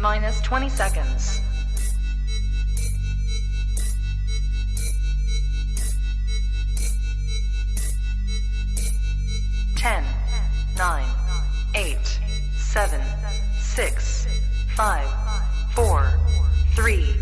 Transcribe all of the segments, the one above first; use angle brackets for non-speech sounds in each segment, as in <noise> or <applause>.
Minus 20 seconds. Ten, nine, eight, seven, six, five, four, three,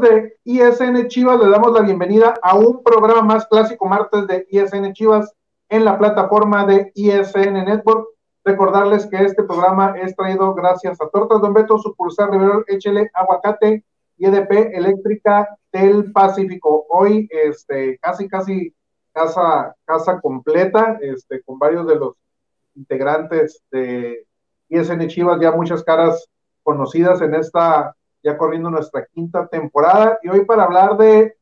de ISN Chivas? Les damos la bienvenida a un programa más clásico martes de ISN Chivas en la plataforma de ISN Network. Recordarles que este programa es traído gracias a Tortas Don Beto, sucursal Rivero Échele Aguacate y EDP Eléctrica del Pacífico. Hoy, este, casi, casi casa, casa completa, este, con varios de los integrantes de ISN Chivas, ya muchas caras conocidas en esta ya corriendo nuestra quinta temporada. Y hoy para hablar de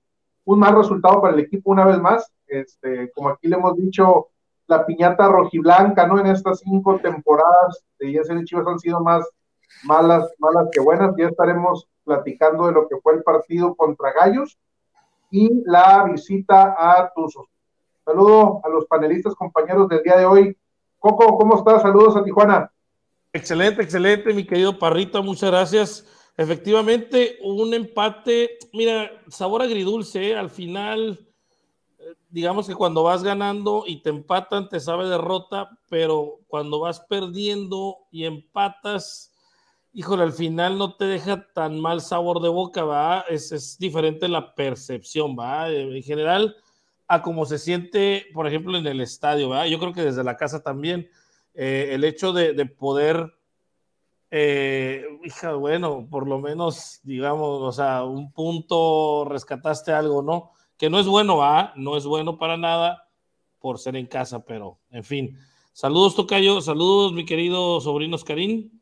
un mal resultado para el equipo una vez más, este, como aquí le hemos dicho, la piñata rojiblanca, ¿no? En estas cinco temporadas de ESN Chivas han sido más malas, malas que buenas. Ya estaremos platicando de lo que fue el partido contra Gallos y la visita a Tuzos. Saludo a los panelistas compañeros del día de hoy. Coco, ¿cómo estás? Saludos a Tijuana. Excelente, excelente, mi querido Parrita, muchas gracias. Efectivamente, un empate, mira, sabor agridulce, ¿eh? al final, eh, digamos que cuando vas ganando y te empatan, te sabe derrota, pero cuando vas perdiendo y empatas, híjole, al final no te deja tan mal sabor de boca, va, es, es diferente la percepción, va, en general, a cómo se siente, por ejemplo, en el estadio, va, yo creo que desde la casa también, eh, el hecho de poder eh, hija, bueno, por lo menos, digamos, o sea, un punto rescataste algo, ¿no? Que no es bueno, ¿ah? No es bueno para nada por ser en casa, pero en fin. Saludos, Tocayo, saludos, mi querido sobrino Oscarín.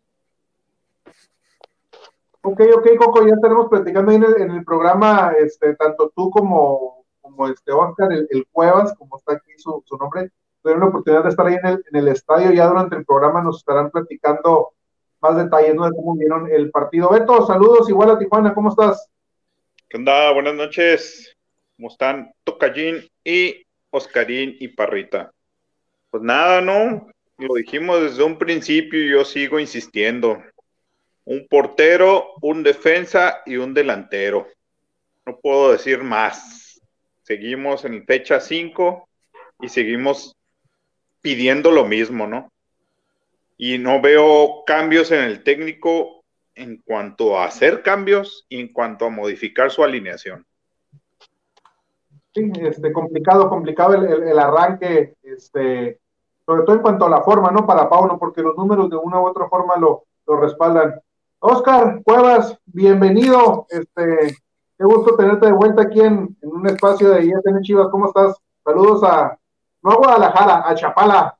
Ok, ok, Coco, ya estaremos platicando ahí en el, programa, este, tanto tú como, como este Oscar, el, Cuevas, como está aquí su, nombre, tuvieron la oportunidad de estar ahí en el estadio, ya durante el programa nos estarán platicando más detalles ¿no? de cómo vieron el partido. Beto, saludos igual a Tijuana, ¿cómo estás? ¿Qué onda? Buenas noches. ¿Cómo están? Tocallín y Oscarín y Parrita. Pues nada, ¿no? Lo dijimos desde un principio y yo sigo insistiendo. Un portero, un defensa y un delantero. No puedo decir más. Seguimos en fecha 5 y seguimos pidiendo lo mismo, ¿no? Y no veo cambios en el técnico en cuanto a hacer cambios y en cuanto a modificar su alineación. Sí, este, complicado, complicado el, arranque, este, sobre todo en cuanto a la forma, ¿no? Para Pauno, porque los números de una u otra forma lo, lo respaldan. Oscar Cuevas, bienvenido, este, qué gusto tenerte de vuelta aquí en, en un espacio de ISN Chivas, ¿cómo estás? Saludos a, no a Guadalajara, a Chapala.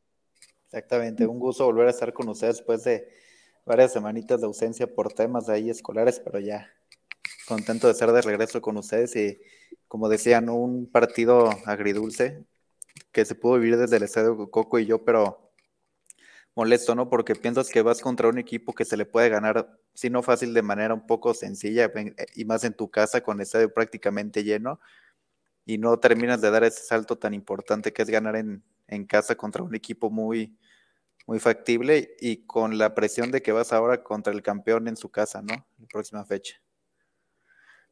Exactamente, un gusto volver a estar con ustedes después de varias semanitas de ausencia por temas ahí escolares, pero ya contento de estar de regreso con ustedes y como decían, un partido agridulce que se pudo vivir desde el estadio Coco y yo, pero molesto, ¿no? Porque piensas que vas contra un equipo que se le puede ganar, si no fácil, de manera un poco sencilla y más en tu casa con el estadio prácticamente lleno y no terminas de dar ese salto tan importante que es ganar en, en casa contra un equipo muy, muy factible y con la presión de que vas ahora contra el campeón en su casa, ¿no? La próxima fecha.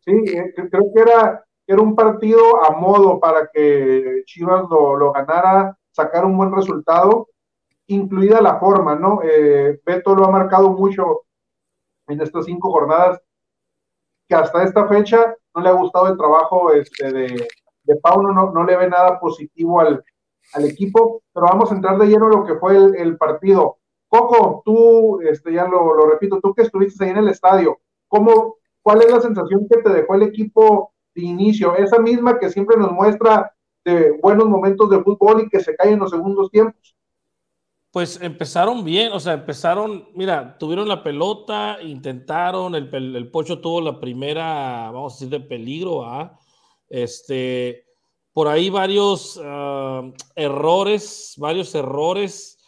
Sí, eh, creo que era, un partido a modo para que Chivas lo, ganara, sacar un buen resultado, incluida la forma, ¿no? Eh, Beto lo ha marcado mucho en estas cinco jornadas, que hasta esta fecha no le ha gustado el trabajo este, de, de Pauno, no, no le ve nada positivo al, al equipo, pero vamos a entrar de lleno a lo que fue el, partido. Coco, tú, este, ya lo, lo, repito, tú que estuviste ahí en el estadio, ¿cómo, ¿cuál es la sensación que te dejó el equipo de inicio? Esa misma que siempre nos muestra de buenos momentos de fútbol y que se cae en los segundos tiempos. Pues empezaron bien, o sea, empezaron, mira, tuvieron la pelota, intentaron, el, el Pocho tuvo la primera, vamos a decir, de peligro, ¿ah? Este, por ahí varios uh, errores, varios errores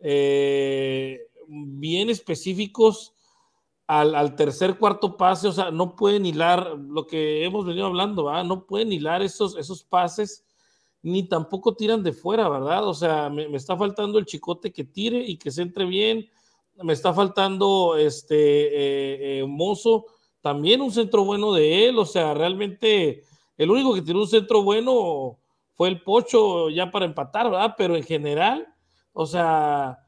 eh, bien específicos al, tercer, cuarto pase, o sea, no pueden hilar lo que hemos venido hablando, ¿verdad? no pueden hilar esos, esos pases, ni tampoco tiran de fuera, ¿verdad? O sea, me, me, está faltando el chicote que tire y que se entre bien, me está faltando este eh, eh, Mozo, también un centro bueno de él, o sea, realmente el único que tiene un centro bueno fue el Pocho ya para empatar, ¿verdad? Pero en general, o sea,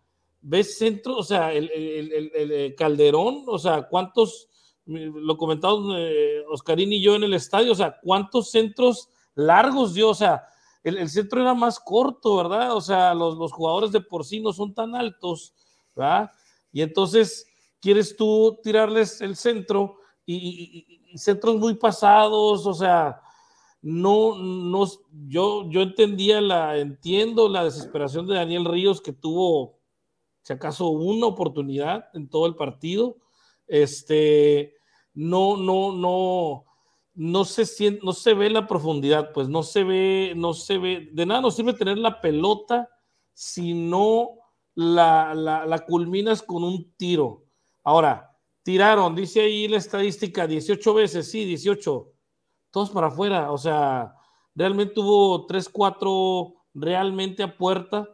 ves centro, o sea, el, eh, Calderón, o sea, cuántos, lo comentamos eh, Oscarín y yo en el estadio, o sea, cuántos centros largos dio, o sea, el, centro era más corto, ¿verdad? O sea, los, los, jugadores de por sí no son tan altos, ¿verdad? Y entonces quieres tú tirarles el centro y centros muy pasados, o sea, no, no, yo, yo entendía la, entiendo la desesperación de Daniel Ríos que tuvo, si acaso, una oportunidad en todo el partido. Este, no, no, no, no se no se ve la profundidad, pues no se ve, no se ve, de nada nos sirve tener la pelota si no la, la, la culminas con un tiro. Ahora, tiraron, dice ahí la estadística, 18 veces, sí, 18 todos para afuera. O sea, realmente hubo 3-4 realmente a puerta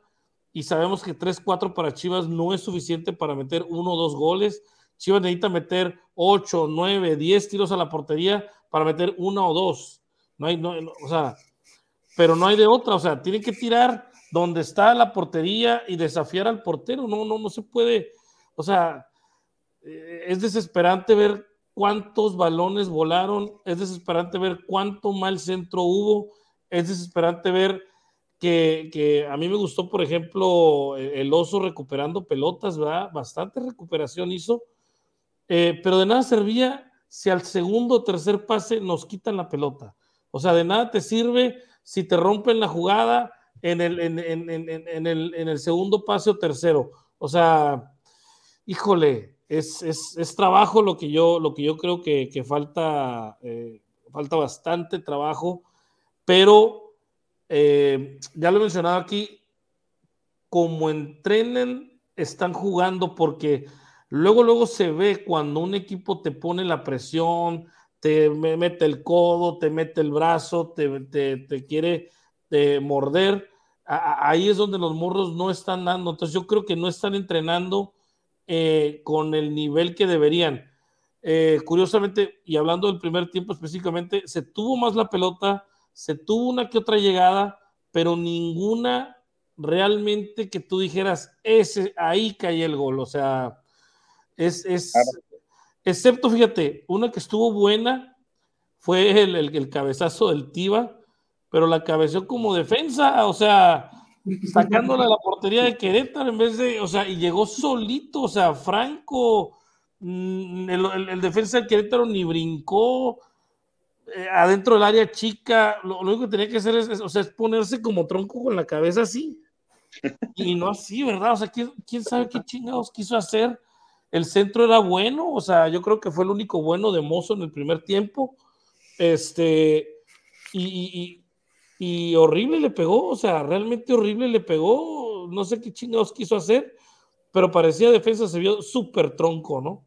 y sabemos que 3-4 para Chivas no es suficiente para meter uno o dos goles. Chivas necesita meter 8, 9, 10 tiros a la portería para meter uno o dos. No hay, no, o sea, pero no hay de otra. O sea, tienen que tirar donde está la portería y desafiar al portero. No, no, no se puede. O sea, eh, es desesperante ver cuántos balones volaron, es desesperante ver cuánto mal centro hubo, es desesperante ver que, a mí me gustó, por ejemplo, el oso recuperando pelotas, ¿verdad? Bastante recuperación hizo, eh, pero de nada servía si al segundo o tercer pase nos quitan la pelota. O sea, de nada te sirve si te rompen la jugada en el segundo pase o tercero. O sea, híjole, es, trabajo lo que yo, lo que yo creo que, falta, eh, falta bastante trabajo, pero eh, ya lo he mencionado aquí, como entrenen, están jugando porque luego, luego se ve cuando un equipo te pone la presión, te mete el codo, te mete el brazo, te, te, quiere morder, ahí es donde los morros no están dando. Entonces yo creo que no están entrenando eh, con el nivel que deberían. Eh, curiosamente, y hablando del primer tiempo específicamente, se tuvo más la pelota, se tuvo una que otra llegada, pero ninguna realmente que tú dijeras, ese, ahí cae el gol. O sea, es, es excepto, fíjate, una que estuvo buena fue el, el, el cabezazo del Tiva, pero la cabezó como defensa, o sea, sacándola a la portería de Querétaro en vez de, o sea, y llegó solito, o sea, Franco, mm, el, defensa de Querétaro ni brincó eh, adentro del área chica, lo, único que tenía que hacer es, o sea, es ponerse como tronco con la cabeza así, y no así, ¿verdad? O sea, ¿quién, quién sabe qué chingados quiso hacer? El centro era bueno, o sea, yo creo que fue el único bueno de Mozo en el primer tiempo, este, y y horrible le pegó, o sea, realmente horrible le pegó, no sé qué chingados quiso hacer, pero parecía defensa, se vio súper tronco, ¿no?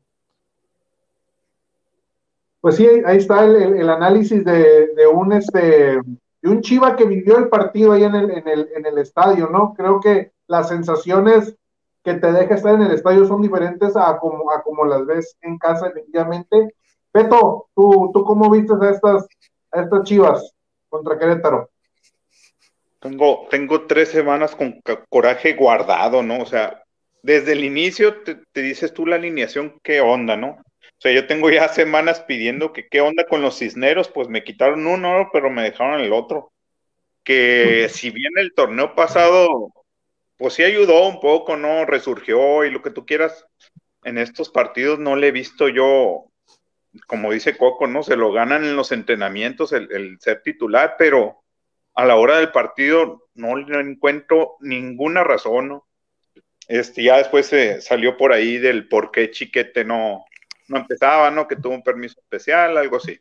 Pues sí, ahí está el, análisis de, un este de un Chiva que vivió el partido ahí en el, en el, en el estadio, ¿no? Creo que las sensaciones que te deja estar en el estadio son diferentes a como, a como las ves en casa, efectivamente. Peto, ¿tú, tú cómo viste a estas, a estas chivas contra Querétaro? Tengo, tengo tres semanas con coraje guardado, ¿no? O sea, desde el inicio te, dices tú la alineación, qué onda, ¿no? O sea, yo tengo ya semanas pidiendo que qué onda con los cisneros, pues me quitaron uno, pero me dejaron el otro. que si bien el torneo pasado, pues sí ayudó un poco, ¿no? Resurgió y lo que tú quieras, en estos partidos no le he visto yo, como dice Coco, ¿no? Se lo ganan en los entrenamientos el, ser titular, pero a la hora del partido no le encuentro ninguna razón. Este, ya después se salió por ahí del por qué Chiquete no, no empezaba, ¿no? Que tuvo un permiso especial, algo así.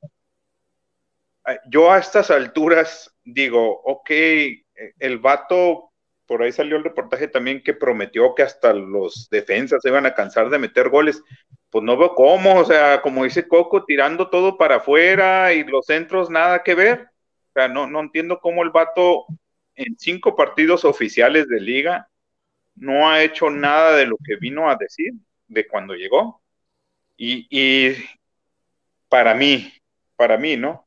Yo a estas alturas digo, ok, el vato, por ahí salió el reportaje también que prometió que hasta los defensas se iban a cansar de meter goles. Pues no veo cómo, o sea, como dice Coco, tirando todo para afuera y los centros nada que ver. O sea, no, no entiendo cómo el vato en cinco partidos oficiales de liga no ha hecho nada de lo que vino a decir de cuando llegó. Y, y para mí, para mí, ¿no?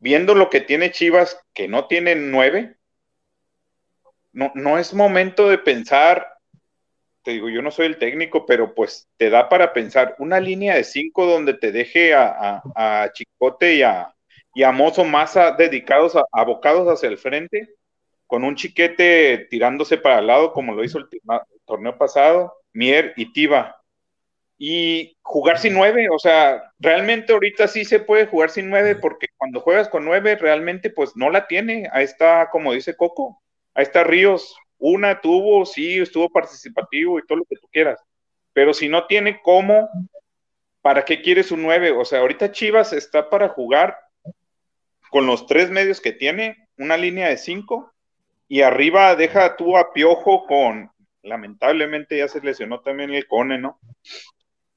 Viendo lo que tiene Chivas, que no tiene nueve, no, no es momento de pensar, te digo, yo no soy el técnico, pero pues te da para pensar una línea de cinco donde te deje a, a, Chicote y a, y a Mozo más dedicados, a, abocados hacia el frente, con un chiquete tirándose para el lado, como lo hizo el, torneo pasado, Mier y Tiva. Y jugar sin nueve, o sea, realmente ahorita sí se puede jugar sin nueve, porque cuando juegas con nueve, realmente pues no la tiene. Ahí está, como dice Coco, ahí está Ríos. Una tuvo, sí, estuvo participativo y todo lo que tú quieras. Pero si no tiene cómo, ¿para qué quieres un nueve? O sea, ahorita Chivas está para jugar con los tres medios que tiene, una línea de cinco, y arriba deja tú a Piojo con, lamentablemente ya se lesionó también el Cone, ¿no?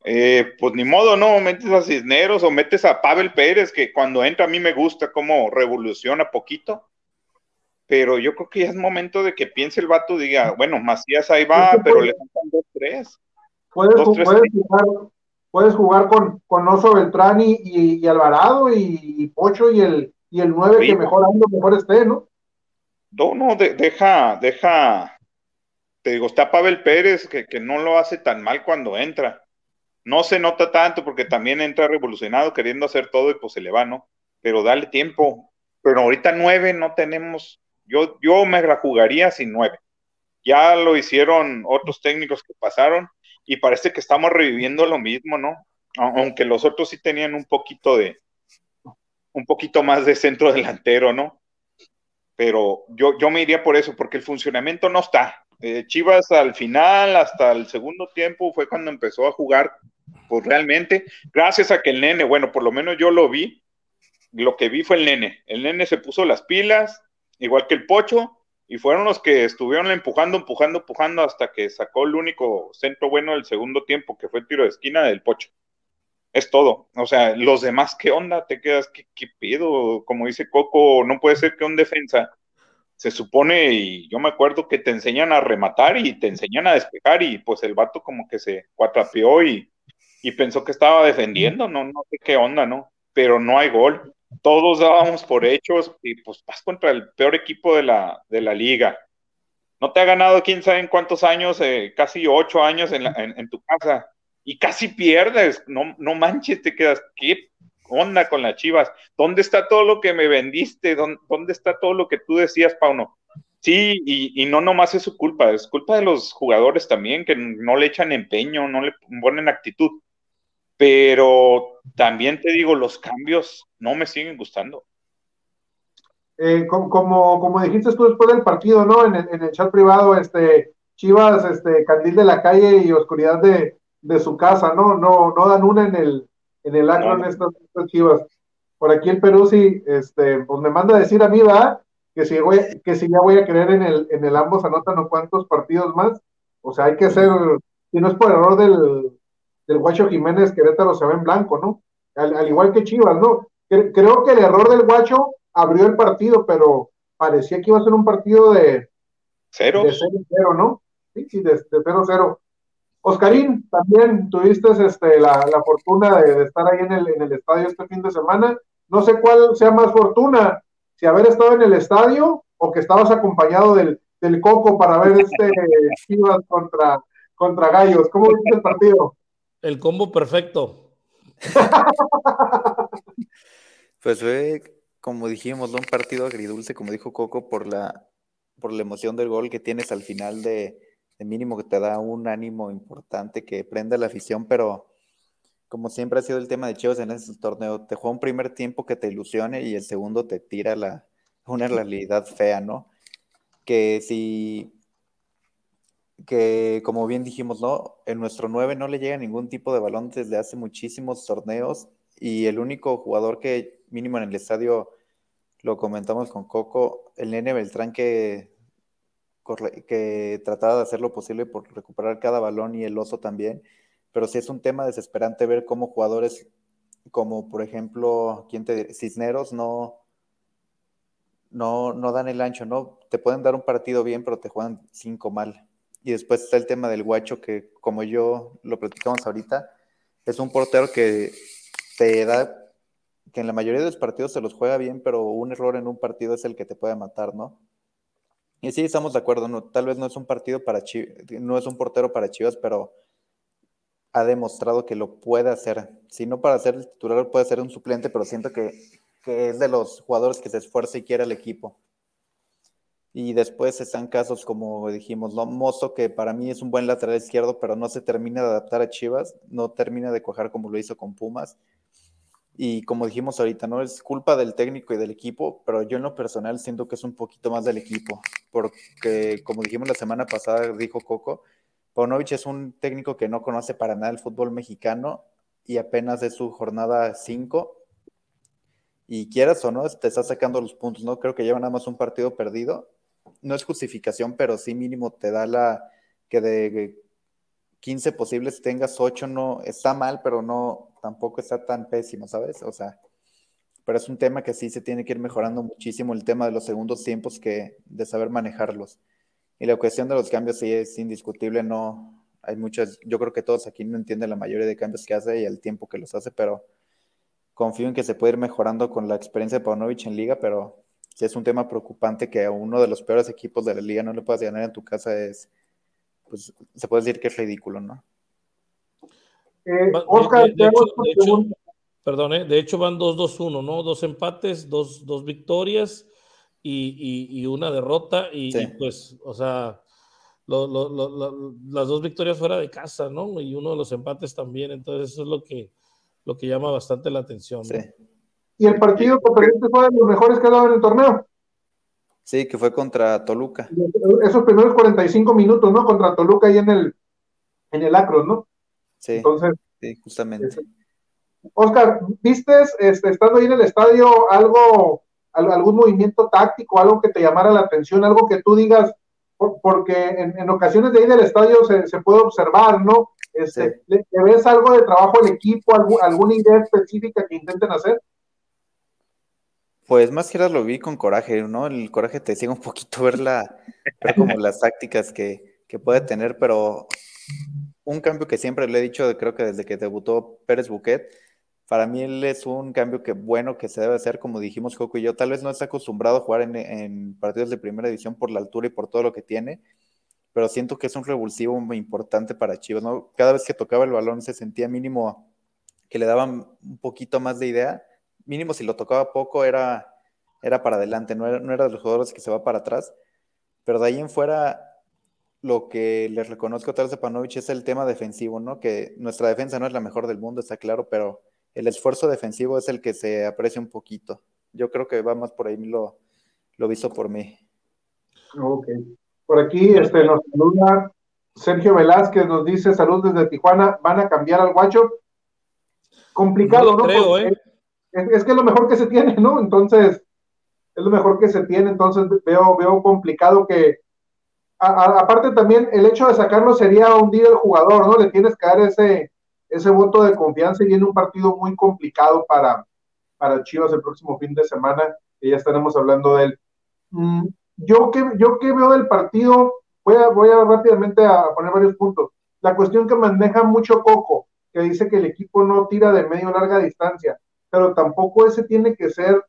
Eh, pues ni modo, ¿no? Metes a Cisneros o metes a Pavel Pérez, que cuando entra a mí me gusta cómo revoluciona poquito, pero yo creo que ya es momento de que piense el vato, diga, bueno, Macías ahí va, pero le faltan dos, tres. Puedes, jugar, puedes jugar con, con Oso Beltrán y, Alvarado y, Pocho y el, y el 9 que mejor ando, mejor esté, ¿no? No, no, deja, deja, te digo, está Pavel Pérez, que, no lo hace tan mal cuando entra. No se nota tanto porque también entra revolucionado queriendo hacer todo y pues se le va, ¿no? Pero dale tiempo. Pero ahorita nueve no tenemos, yo, yo me la jugaría sin nueve. Ya lo hicieron otros técnicos que pasaron y parece que estamos reviviendo lo mismo, ¿no? Aunque los otros sí tenían un poquito de, un poquito más de centro delantero, ¿no? pero yo, yo me iría por eso, porque el funcionamiento no está. Eh, Chivas al final, hasta el segundo tiempo, fue cuando empezó a jugar, pues realmente, gracias a que el nene, bueno, por lo menos yo lo vi, lo que vi fue el nene. El nene se puso las pilas, igual que el pocho, y fueron los que estuvieron empujando, empujando, empujando hasta que sacó el único centro bueno del segundo tiempo, que fue el tiro de esquina del pocho es todo. O sea, los demás, ¿qué onda? Te quedas, ¿qué, qué pido? Como dice Coco, no puede ser que un defensa se supone, y yo me acuerdo que te enseñan a rematar y te enseñan a despejar, y pues el vato como que se cuatrapeó y, y pensó que estaba defendiendo, no, no sé qué onda, ¿no? Pero no hay gol. Todos dábamos por hechos y pues vas contra el peor equipo de la, de la liga. No te ha ganado quién sabe en cuántos años, eh, casi ocho años en, en, en tu casa y casi pierdes, no, no manches, te quedas, ¿qué onda con las chivas? ¿Dónde está todo lo que me vendiste? ¿Dónde, está todo lo que tú decías, Pauno? Sí, y, y, no nomás es su culpa, es culpa de los jugadores también, que no le echan empeño, no le ponen actitud. Pero también te digo, los cambios no me siguen gustando. Eh, como, como, dijiste tú después del partido, ¿no? En el, chat privado, este, Chivas, este, Candil de la calle y oscuridad de, de su casa, ¿no? No, no dan una en el, en el acro en estas, chivas. Por aquí el Perú sí, este, pues me manda a decir a mí, va, que si voy, que si ya voy a creer en el, en el ambos anotan o cuántos partidos más. O sea, hay que ser, si no es por error del, del Guacho Jiménez, Querétaro se ve en blanco, ¿no? Al, igual que Chivas, ¿no? creo que el error del Guacho abrió el partido, pero parecía que iba a ser un partido de cero, de cero, ¿no? Sí, sí, de cero, cero. Oscarín, también tuviste este, la, fortuna de, estar ahí en el, en el estadio este fin de semana. No sé cuál sea más fortuna, si haber estado en el estadio o que estabas acompañado del, Coco para ver este <laughs> Chivas contra, contra Gallos. ¿Cómo viste el partido? El combo perfecto. <laughs> pues fue como dijimos, un partido agridulce, como dijo Coco, por la, por la emoción del gol que tienes al final de, de mínimo que te da un ánimo importante que prenda la afición, pero como siempre ha sido el tema de Chivas en este torneo, te juega un primer tiempo que te ilusione y el segundo te tira la, una realidad fea, ¿no? Que si, que como bien dijimos, ¿no? En nuestro 9 no le llega ningún tipo de balón desde hace muchísimos torneos y el único jugador que mínimo en el estadio, lo comentamos con Coco, el nene Beltrán que, que trataba de hacer lo posible por recuperar cada balón y el oso también pero sí es un tema desesperante ver cómo jugadores como por ejemplo, ¿quién te Cisneros no, no, no dan el ancho, ¿no? Te pueden dar un partido bien, pero te juegan cinco mal. Y después está el tema del guacho, que como yo lo platicamos ahorita, es un portero que te da, que en la mayoría de los partidos se los juega bien, pero un error en un partido es el que te puede matar, ¿no? Y sí, estamos de acuerdo, ¿no? tal vez no es un partido para Chivas, no es un portero para Chivas, pero ha demostrado que lo puede hacer. Si no para ser el titular, puede ser un suplente, pero siento que, es de los jugadores que se esfuerza y quiere el equipo. Y después están casos como dijimos, ¿no? Mozo, que para mí es un buen lateral izquierdo, pero no se termina de adaptar a Chivas, no termina de cuajar como lo hizo con Pumas. Y como dijimos ahorita, no es culpa del técnico y del equipo, pero yo en lo personal siento que es un poquito más del equipo, porque como dijimos la semana pasada, dijo Coco, Paunovic es un técnico que no conoce para nada el fútbol mexicano y apenas es su jornada 5. Y quieras o no, te está sacando los puntos, ¿no? Creo que lleva nada más un partido perdido. No es justificación, pero sí mínimo te da la que de 15 posibles tengas 8, no está mal, pero no tampoco está tan pésimo, ¿sabes? O sea, pero es un tema que sí se tiene que ir mejorando muchísimo el tema de los segundos tiempos que de saber manejarlos. Y la cuestión de los cambios sí es indiscutible, no hay muchas, yo creo que todos aquí no entienden la mayoría de cambios que hace y el tiempo que los hace, pero confío en que se puede ir mejorando con la experiencia de Paunovic en liga, pero si es un tema preocupante que a uno de los peores equipos de la liga no le puedas ganar en tu casa es, pues se puede decir que es ridículo, ¿no? Eh, Oscar, de, hecho, perdón, ¿eh? de hecho van 2-2-1, ¿no? Dos empates, dos, dos victorias y, una derrota y, pues, o sea, las dos victorias fuera de casa, ¿no? Y uno de los empates también, entonces eso es lo que, lo que llama bastante la atención. Sí. Y el partido fue de los mejores que ha dado en el torneo. Sí, que fue contra Toluca. Esos primeros 45 minutos, ¿no? Contra Toluca ahí en el, en el Acro, ¿no? Sí, Entonces, sí, justamente. Este, Oscar, ¿viste, este, estando ahí en el estadio, algo algún movimiento táctico, algo que te llamara la atención, algo que tú digas, porque en, ocasiones de ahí del estadio se, puede observar, ¿no? Este, ¿le, ves algo de trabajo al equipo, alguna idea específica que intenten hacer? Pues más que nada lo vi con coraje, ¿no? El coraje te decía un poquito ver, la, como las tácticas que, que puede tener, pero un cambio que siempre le he dicho, creo que desde que debutó Pérez Buquet, para mí él es un cambio que bueno que se debe hacer, como dijimos Coco y yo, tal vez no está acostumbrado a jugar en, partidos de primera división por la altura y por todo lo que tiene, pero siento que es un revulsivo muy importante para Chivas, ¿no? Cada vez que tocaba el balón se sentía mínimo que le daban un poquito más de idea, mínimo si lo tocaba poco era, era para adelante, no era, no era de los jugadores que se va para atrás, pero de ahí en fuera lo que les reconozco a Taras Panovich es el tema defensivo, ¿no? Que nuestra defensa no es la mejor del mundo, está claro, pero el esfuerzo defensivo es el que se aprecia un poquito. Yo creo que va más por ahí lo, lo visto por mí. Ok. Por aquí este, nos saluda Sergio Velázquez, nos dice salud desde Tijuana, ¿van a cambiar al guacho? Complicado, ¿no? Creo, ¿eh? Es, que es lo mejor que se tiene, ¿no? Entonces, es lo mejor que se tiene, entonces veo, veo complicado que, aparte también el hecho de sacarlo sería hundir al jugador, ¿no? Le tienes que dar ese, ese voto de confianza y viene un partido muy complicado para, para Chivas el próximo fin de semana, que ya estaremos hablando de él. Mm, yo que, yo que veo del partido, voy a, voy a rápidamente a poner varios puntos. La cuestión que maneja mucho Coco, que dice que el equipo no tira de medio larga distancia, pero tampoco ese tiene que ser,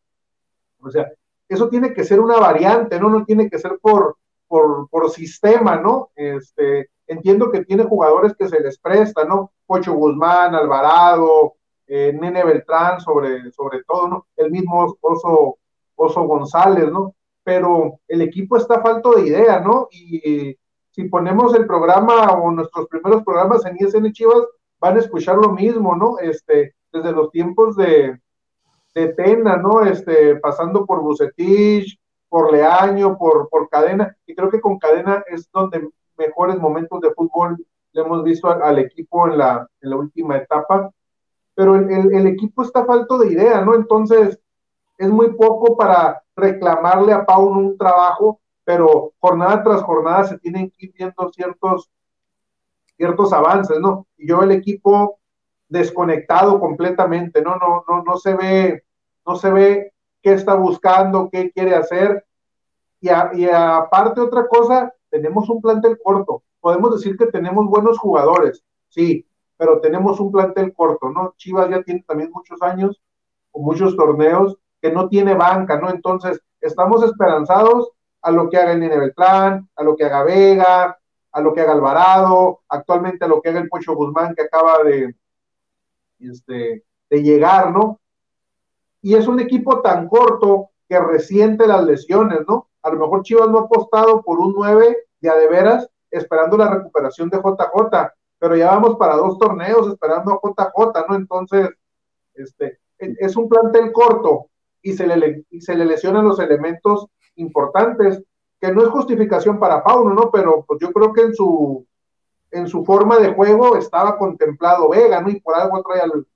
o sea, eso tiene que ser una variante, ¿no? No tiene que ser por, por, por sistema, ¿no? Este, entiendo que tiene jugadores que se les presta, ¿no? Pocho Guzmán, Alvarado, eh, Nene Beltrán, sobre, sobre todo, ¿no? El mismo Oso, Oso González, ¿no? Pero el equipo está falto de idea, ¿no? Y si ponemos el programa o nuestros primeros programas en ISN Chivas, van a escuchar lo mismo, ¿no? Este, desde los tiempos de, de Tena, ¿no? Este, pasando por Bucetich, por Leaño, por, por Cadena, y creo que con Cadena es donde mejores momentos de fútbol le hemos visto al, equipo en la, en la, última etapa, pero el, el, equipo está falto de idea, ¿no? Entonces, es muy poco para reclamarle a Pauno un trabajo, pero jornada tras jornada se tienen que ir viendo ciertos, ciertos avances, ¿no? Y yo el equipo desconectado completamente, ¿no? No, no, no se ve, no se ve qué está buscando, qué quiere hacer. Y, y aparte otra cosa, tenemos un plantel corto. Podemos decir que tenemos buenos jugadores, sí, pero tenemos un plantel corto, ¿no? Chivas ya tiene también muchos años, muchos torneos, que no tiene banca, ¿no? Entonces, estamos esperanzados a lo que haga el Nene Beltrán, a lo que haga Vega, a lo que haga Alvarado, actualmente a lo que haga el Pocho Guzmán que acaba de, este, de llegar, ¿no? Y es un equipo tan corto que resiente las lesiones, ¿no? A lo mejor Chivas no ha apostado por un 9 de a de veras, esperando la recuperación de JJ, pero ya vamos para dos torneos esperando a JJ, ¿no? Entonces, este, es un plantel corto y se le, se le lesionan los elementos importantes, que no es justificación para Pauno, ¿no? Pero pues yo creo que en su, en su forma de juego estaba contemplado Vega, ¿no? Y por algo trae al,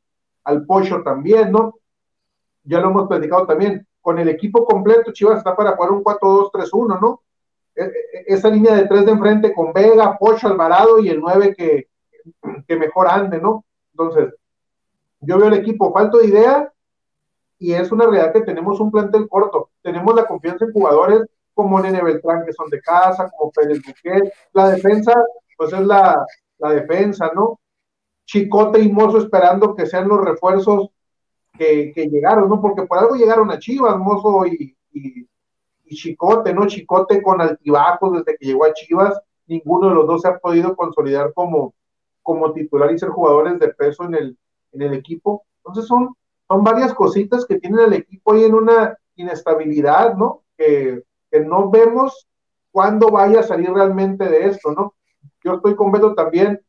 al Pocho también, ¿no? Ya lo hemos platicado también. Con el equipo completo, Chivas está para jugar un 4-2-3-1, ¿no? E, e, esa línea de tres de enfrente con Vega, Pocho, Alvarado y el 9 que, que mejor ande, ¿no? Entonces, yo veo el equipo falto de idea y es una realidad que tenemos un plantel corto. Tenemos la confianza en jugadores como Nene Beltrán, que son de casa, como Pérez Buquet. La defensa, pues es la, la defensa, ¿no? Chicote y Mozo esperando que sean los refuerzos que, que llegaron, ¿no? Porque por algo llegaron a Chivas, Mozo y, y, Chicote, ¿no? Chicote con altibajos desde que llegó a Chivas, ninguno de los dos se ha podido consolidar como, como titular y ser jugadores de peso en el, en el equipo. Entonces son son varias cositas que tiene el equipo ahí en una inestabilidad, ¿no? Que, no vemos cuándo vaya a salir realmente de esto, ¿no? Yo estoy con Beto también,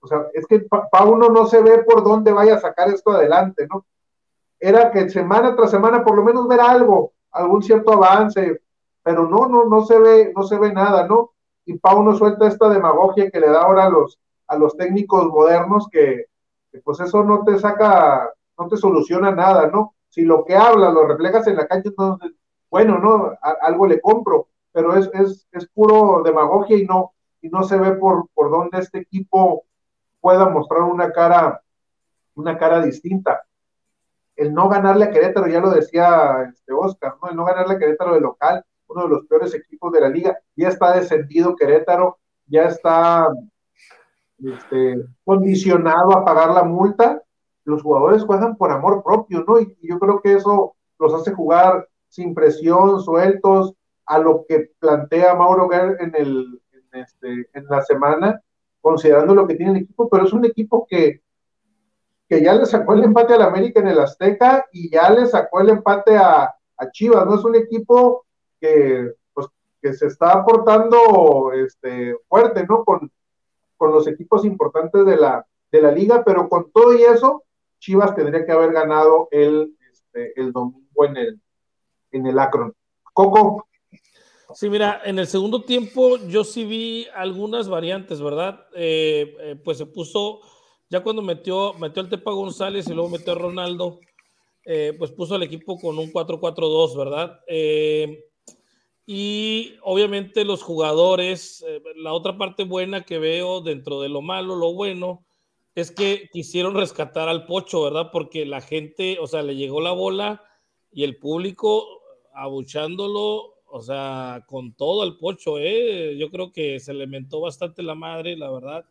o sea, es que para uno no se ve por dónde vaya a sacar esto adelante, ¿no? Era que semana tras semana por lo menos ver algo, algún cierto avance, pero no, no, no se ve, no se ve nada, ¿no? Y Pauno suelta esta demagogia que le da ahora a los, a los técnicos modernos que, que pues eso no te saca no te soluciona nada, ¿no? Si lo que hablas lo reflejas en la cancha, entonces, bueno, ¿no? algo le compro, pero es, es, es puro demagogia y no, y no se ve por, por dónde este equipo pueda mostrar una cara, una cara distinta. El no ganarle a Querétaro, ya lo decía este Oscar, ¿no? El no ganarle a Querétaro de local, uno de los peores equipos de la liga, ya está descendido Querétaro, ya está este, condicionado a pagar la multa los jugadores juegan por amor propio, ¿no? Y, yo creo que eso los hace jugar sin presión, sueltos, a lo que plantea Mauro Guerra en, el, este, en la semana, considerando lo que tiene el equipo, pero es un equipo que, que ya le sacó el empate al América en el Azteca y ya le sacó el empate a, a Chivas, ¿no? Es un equipo que, pues, que se está aportando este, fuerte, ¿no? Con, con los equipos importantes de la, de la liga, pero con todo y eso, Chivas tendría que haber ganado el, este, el domingo en el, en el Akron. Coco. Sí, mira, en el segundo tiempo yo sí vi algunas variantes, ¿verdad? Eh, eh, pues se puso, ya cuando metió, metió el Tepa González y luego metió a Ronaldo, eh, pues puso al equipo con un 4-4-2, ¿verdad? y obviamente los jugadores, la otra parte buena que veo dentro de lo malo, lo bueno, es que quisieron rescatar al Pocho, ¿verdad? Porque la gente, o sea, le llegó la bola y el público abuchándolo, o sea, con todo el Pocho, ¿eh? Yo creo que se le mentó bastante la madre, la verdad.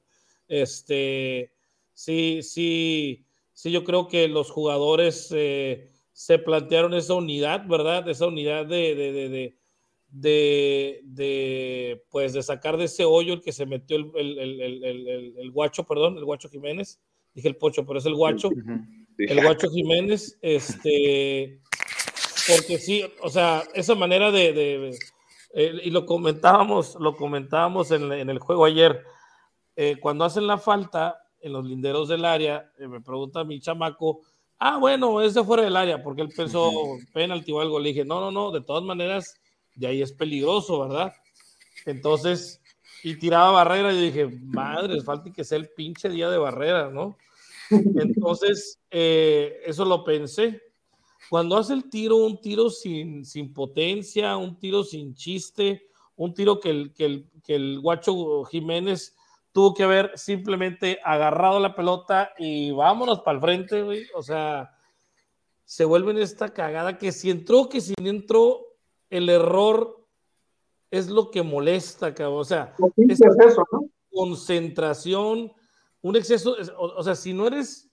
Este, sí, sí, sí, yo creo que los jugadores eh, se plantearon esa unidad, ¿verdad? Esa unidad de, de, de de, de, pues, de sacar de ese hoyo el que se metió el, el, el, el, guacho, perdón, el guacho Jiménez, dije el pocho, pero es el guacho, el guacho Jiménez, este, porque sí, o sea, esa manera de, eh, y lo comentábamos, lo comentábamos en, el juego ayer, eh, cuando hacen la falta en los linderos del área, eh, me pregunta mi chamaco, ah, bueno, ese fuera del área, porque él pensó penalti o algo, le dije, no, no, no, de todas maneras, de ahí es peligroso, ¿verdad? Entonces, y tiraba barrera, y dije, madre, falta que sea el pinche día de barrera, ¿no? <laughs> Entonces, eso lo pensé, cuando hace el tiro, un tiro sin, sin potencia, un tiro sin chiste, un tiro que el, que el, que el guacho Jiménez tuvo que haber simplemente agarrado la pelota y vámonos para el frente, güey. O sea, se vuelve en esta cagada que si entró, que si no entró, el error es lo que molesta, cabrón. O sea, es eso, ¿no? concentración, un exceso, o sea, si no eres,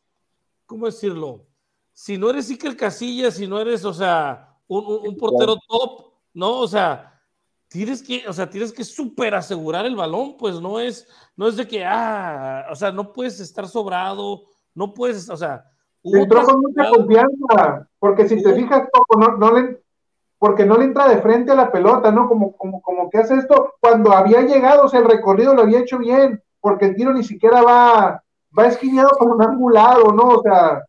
¿cómo decirlo? Si no eres Iker Casillas, si no eres, o sea, un, portero top, ¿no? O sea, tienes que, o sea, tienes que súper asegurar el balón, pues no es, no es de que, ah, o sea, no puedes estar sobrado, no puedes, o sea. Entró con mucha confianza, porque si te fijas, no, no le, porque no le entra de frente a la pelota, ¿no? Como, como, como que hace esto cuando había llegado, o sea, el recorrido lo había hecho bien, porque el tiro ni siquiera va, va esquineado por un angulado, ¿no? O sea,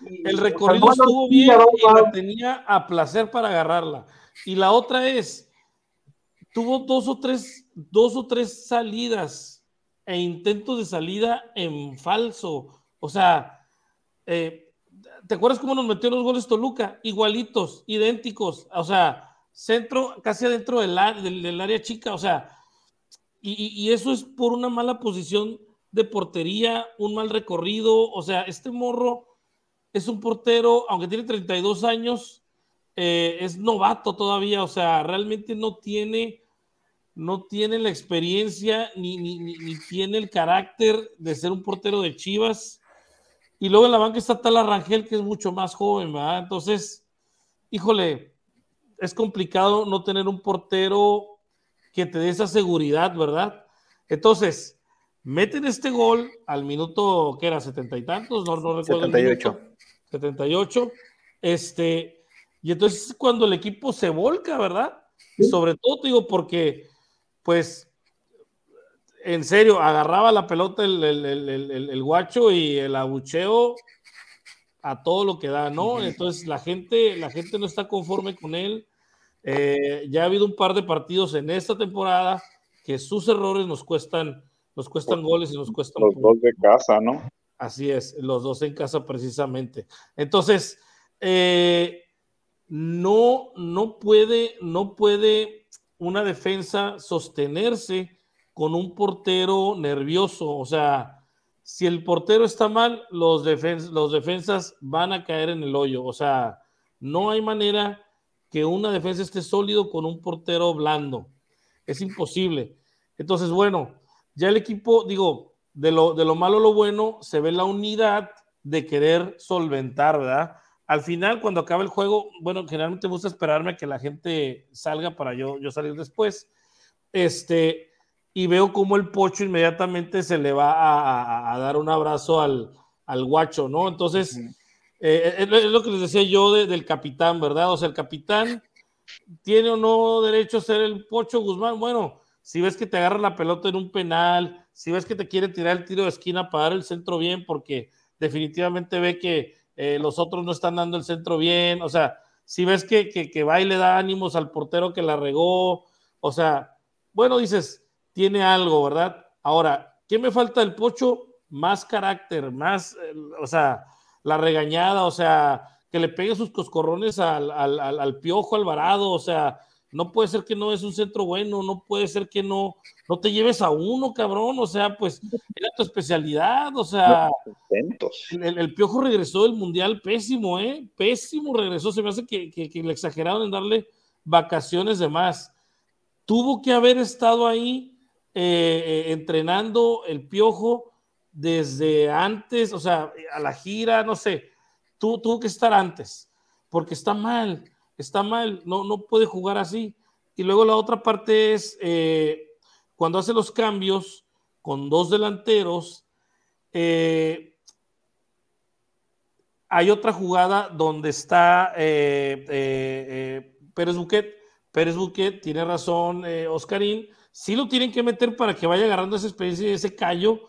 el recorrido estuvo bien y la tenía a placer para agarrarla. Y la otra es, tuvo dos o tres, dos o tres salidas e intentos de salida en falso. O sea, eh, ¿te acuerdas cómo nos metió los goles Toluca? Igualitos, idénticos. O sea, centro casi adentro del, del, área chica. O sea, y, y, eso es por una mala posición de portería, un mal recorrido. O sea, este morro es un portero, aunque tiene 32 años, eh, es novato todavía, o sea, realmente no tiene, no tiene la experiencia ni, tiene el carácter de ser un portero de Chivas. Y luego en la banca está Tala Rangel, que es mucho más joven, ¿verdad? Entonces, híjole, es complicado no tener un portero que te dé esa seguridad, ¿verdad? Entonces, meten este gol al minuto, ¿qué era? ¿70 y tantos? No, no recuerdo. 78. 78. Este, y entonces cuando el equipo se volca, ¿verdad? Sobre todo, digo, porque, pues, en serio, agarraba la pelota el, el, guacho y el abucheo a todo lo que da, ¿no? Entonces la gente, la gente no está conforme con él. Eh, ya ha habido un par de partidos en esta temporada que sus errores nos cuestan, nos cuestan goles y nos cuestan. Los dos de casa, ¿no? Así es, los dos en casa precisamente. Entonces, eh, no, no, puede, no puede una defensa sostenerse con un portero nervioso. O sea, si el portero está mal, los, los defensas van a caer en el hoyo. O sea, no hay manera que una defensa esté sólido con un portero blando. Es imposible. Entonces, bueno, ya el equipo, digo, de lo, de lo malo lo bueno, se ve la unidad de querer solventar, ¿verdad? Al final, cuando acaba el juego, bueno, generalmente me gusta esperarme a que la gente salga para yo, yo salir después. Este, y veo como el pocho inmediatamente se le va a, dar un abrazo al, al, guacho, ¿no? Entonces, eh, es, lo que les decía yo del capitán, ¿verdad? O sea, el capitán tiene o no derecho a ser el pocho Guzmán. Bueno, si ves que te agarra la pelota en un penal, si ves que te quiere tirar el tiro de esquina para dar el centro bien, porque definitivamente ve que eh, los otros no están dando el centro bien, o sea, si ves que, que, va y le da ánimos al portero que la regó, o sea, bueno, dices, tiene algo, ¿verdad? Ahora, ¿qué me falta del pocho? Más carácter, más, eh, o sea, la regañada, o sea, que le pegue sus coscorrones al, al, al, al piojo Alvarado, o sea, no puede ser que no es un centro bueno, no puede ser que no, no te lleves a uno, cabrón, o sea, pues era tu especialidad, o sea, el, el, Piojo regresó del Mundial pésimo, ¿eh? Pésimo regresó, se me hace que, que, le exageraron en darle vacaciones de más. Tuvo que haber estado ahí eh, eh, entrenando el Piojo desde antes, o sea, a la gira, no sé, tuvo que estar antes, porque está mal está mal, no, no puede jugar así. Y luego la otra parte es eh, cuando hace los cambios con dos delanteros, eh, hay otra jugada donde está eh, Pérez Buquet. Pérez Buquet tiene razón, Oscarín. Sí lo tienen que meter para que vaya agarrando esa experiencia y ese callo,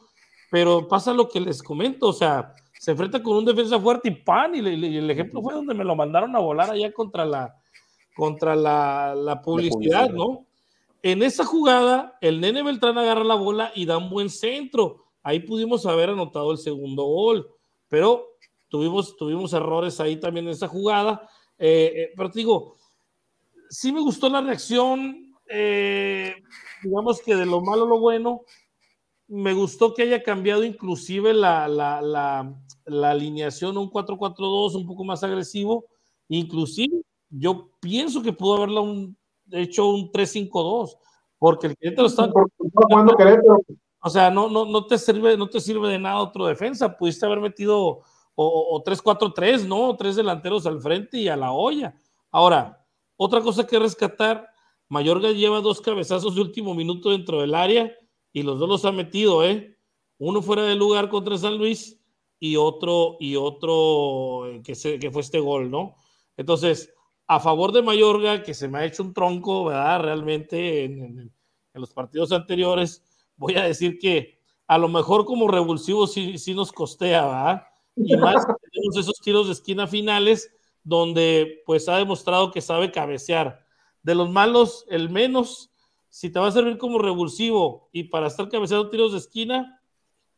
pero pasa lo que les comento, o sea, se enfrenta con un defensa fuerte y pan, y, el ejemplo fue donde me lo mandaron a volar allá contra la, contra la, publicidad, ¿no? En esa jugada, el nene Beltrán agarra la bola y da un buen centro. Ahí pudimos haber anotado el segundo gol, pero tuvimos, tuvimos errores ahí también en esa jugada. Eh, eh, pero te digo, sí me gustó la reacción, eh, digamos que de lo malo lo bueno. Me gustó que haya cambiado inclusive la, la, la, la alineación un 4-4-2 un poco más agresivo. Inclusive yo pienso que pudo haberla un, hecho un 3-5-2, porque el Querétaro está jugando O sea, no, no, no, te sirve, no te sirve de nada otro defensa. Pudiste haber metido o, 3-4-3, ¿no? Tres delanteros al frente y a la olla. Ahora, otra cosa que rescatar, Mayorga lleva dos cabezazos de último minuto dentro del área y los dos los ha metido, ¿eh? Uno fuera de lugar contra San Luis y otro, y otro eh, que, se, que fue este gol, ¿no? Entonces, a favor de Mayorga, que se me ha hecho un tronco, ¿verdad? Realmente en, los partidos anteriores, voy a decir que a lo mejor como revulsivo sí, sí nos costea, ¿verdad? Y <laughs> más tenemos esos tiros de esquina finales donde pues ha demostrado que sabe cabecear. De los malos, el menos, si te va a servir como revulsivo y para estar cabeceando tiros de esquina,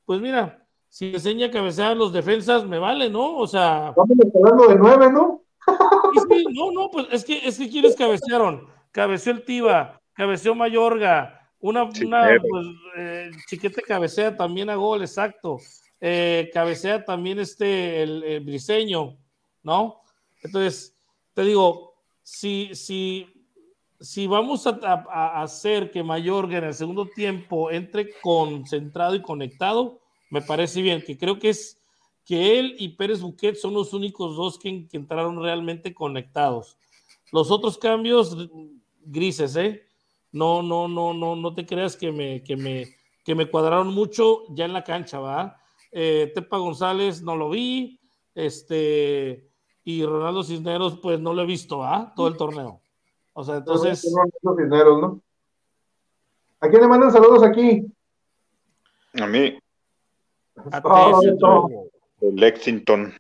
pues mira, si enseña a cabecear los defensas, me vale, ¿no? O sea... Estamos hablando de nueve, ¿no? <laughs> no, no, pues es que, es que quienes cabecearon. Cabeció el Tiba, cabeció Mayorga, una, una pues, eh, chiquete cabecea también a gol, exacto. Eh, cabecea también este, el, briseño, ¿no? Entonces, te digo, si, si, si vamos a, a, hacer que Mayorga en el segundo tiempo entre concentrado y conectado, me parece bien, que creo que es que él y Pérez Buquet son los únicos dos que, entraron realmente conectados. Los otros cambios grises, ¿eh? No, no, no, no, no te creas que me, que me, que me cuadraron mucho ya en la cancha, ¿va? Eh, Tepa González no lo vi, este, y Ronaldo Cisneros, pues no lo he visto, ¿va? Todo el torneo. O sea, entonces. Cisneros, ¿no? ¿A quién le mandan saludos aquí? A mí. A Lexington.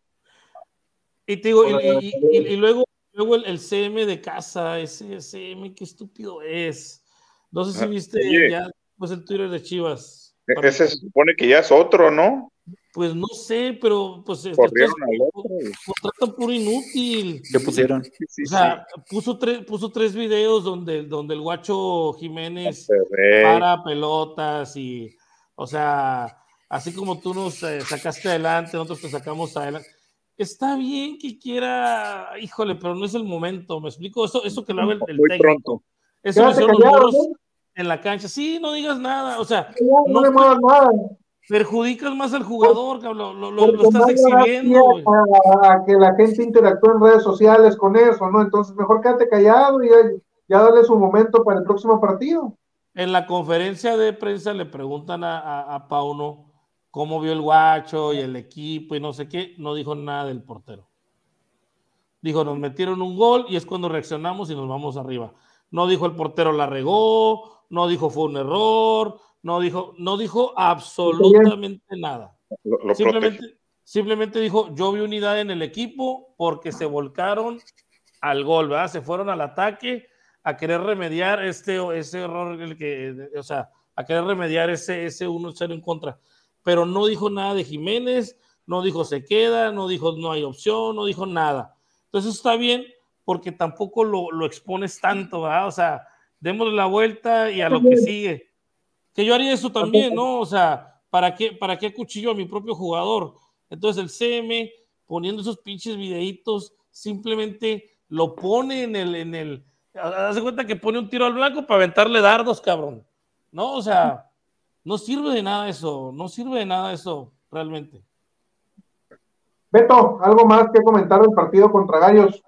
Y te digo, y, luego, luego el, CM de casa, ese CM, qué estúpido es. No sé si ah, viste ya pues el Twitter de Chivas. E, ese se supone que ya es otro, ¿no? Pues no sé, pero pues corrieron al otro. puro inútil. ¿Qué pusieron? o sea, puso tres, puso tres videos donde, donde el guacho Jiménez para pelotas y, o sea, así como tú nos eh, sacaste adelante, nosotros te sacamos adelante. Está bien que quiera, híjole, pero no es el momento, me explico, eso, eso que lo haga el, el Muy Pronto. Eso lo hicieron los en la cancha. Sí, no digas nada, o sea, no, no muevas nada. Perjudicas más al jugador, lo, lo, lo, estás exhibiendo. A, que la gente interactúe en redes sociales con eso, ¿no? Entonces, mejor quédate callado y ya, ya dale su momento para el próximo partido. En la conferencia de prensa le preguntan a, a, a Pauno cómo vio el guacho y el equipo y no sé qué, no dijo nada del portero. Dijo, nos metieron un gol y es cuando reaccionamos y nos vamos arriba. No dijo el portero la regó, no dijo fue un error, no dijo, no dijo absolutamente nada. simplemente, simplemente dijo, yo vi unidad en el equipo porque se volcaron al gol, ¿verdad? Se fueron al ataque a querer remediar este, ese error, el que, o sea, a querer remediar ese, ese 1-0 en contra pero no dijo nada de Jiménez, no dijo se queda, no dijo no hay opción, no dijo nada. Entonces está bien porque tampoco lo, expones tanto, ¿verdad? O sea, démosle la vuelta y a lo que sigue. Que yo haría eso también, ¿no? O sea, ¿para qué, para qué cuchillo a mi propio jugador? Entonces el CM, poniendo esos pinches videitos, simplemente lo pone en el, en el, hace cuenta que pone un tiro al blanco para aventarle dardos, cabrón. ¿No? O sea, no sirve de nada eso, no sirve de nada eso, realmente. Beto, ¿algo más que comentar del partido contra Gallos?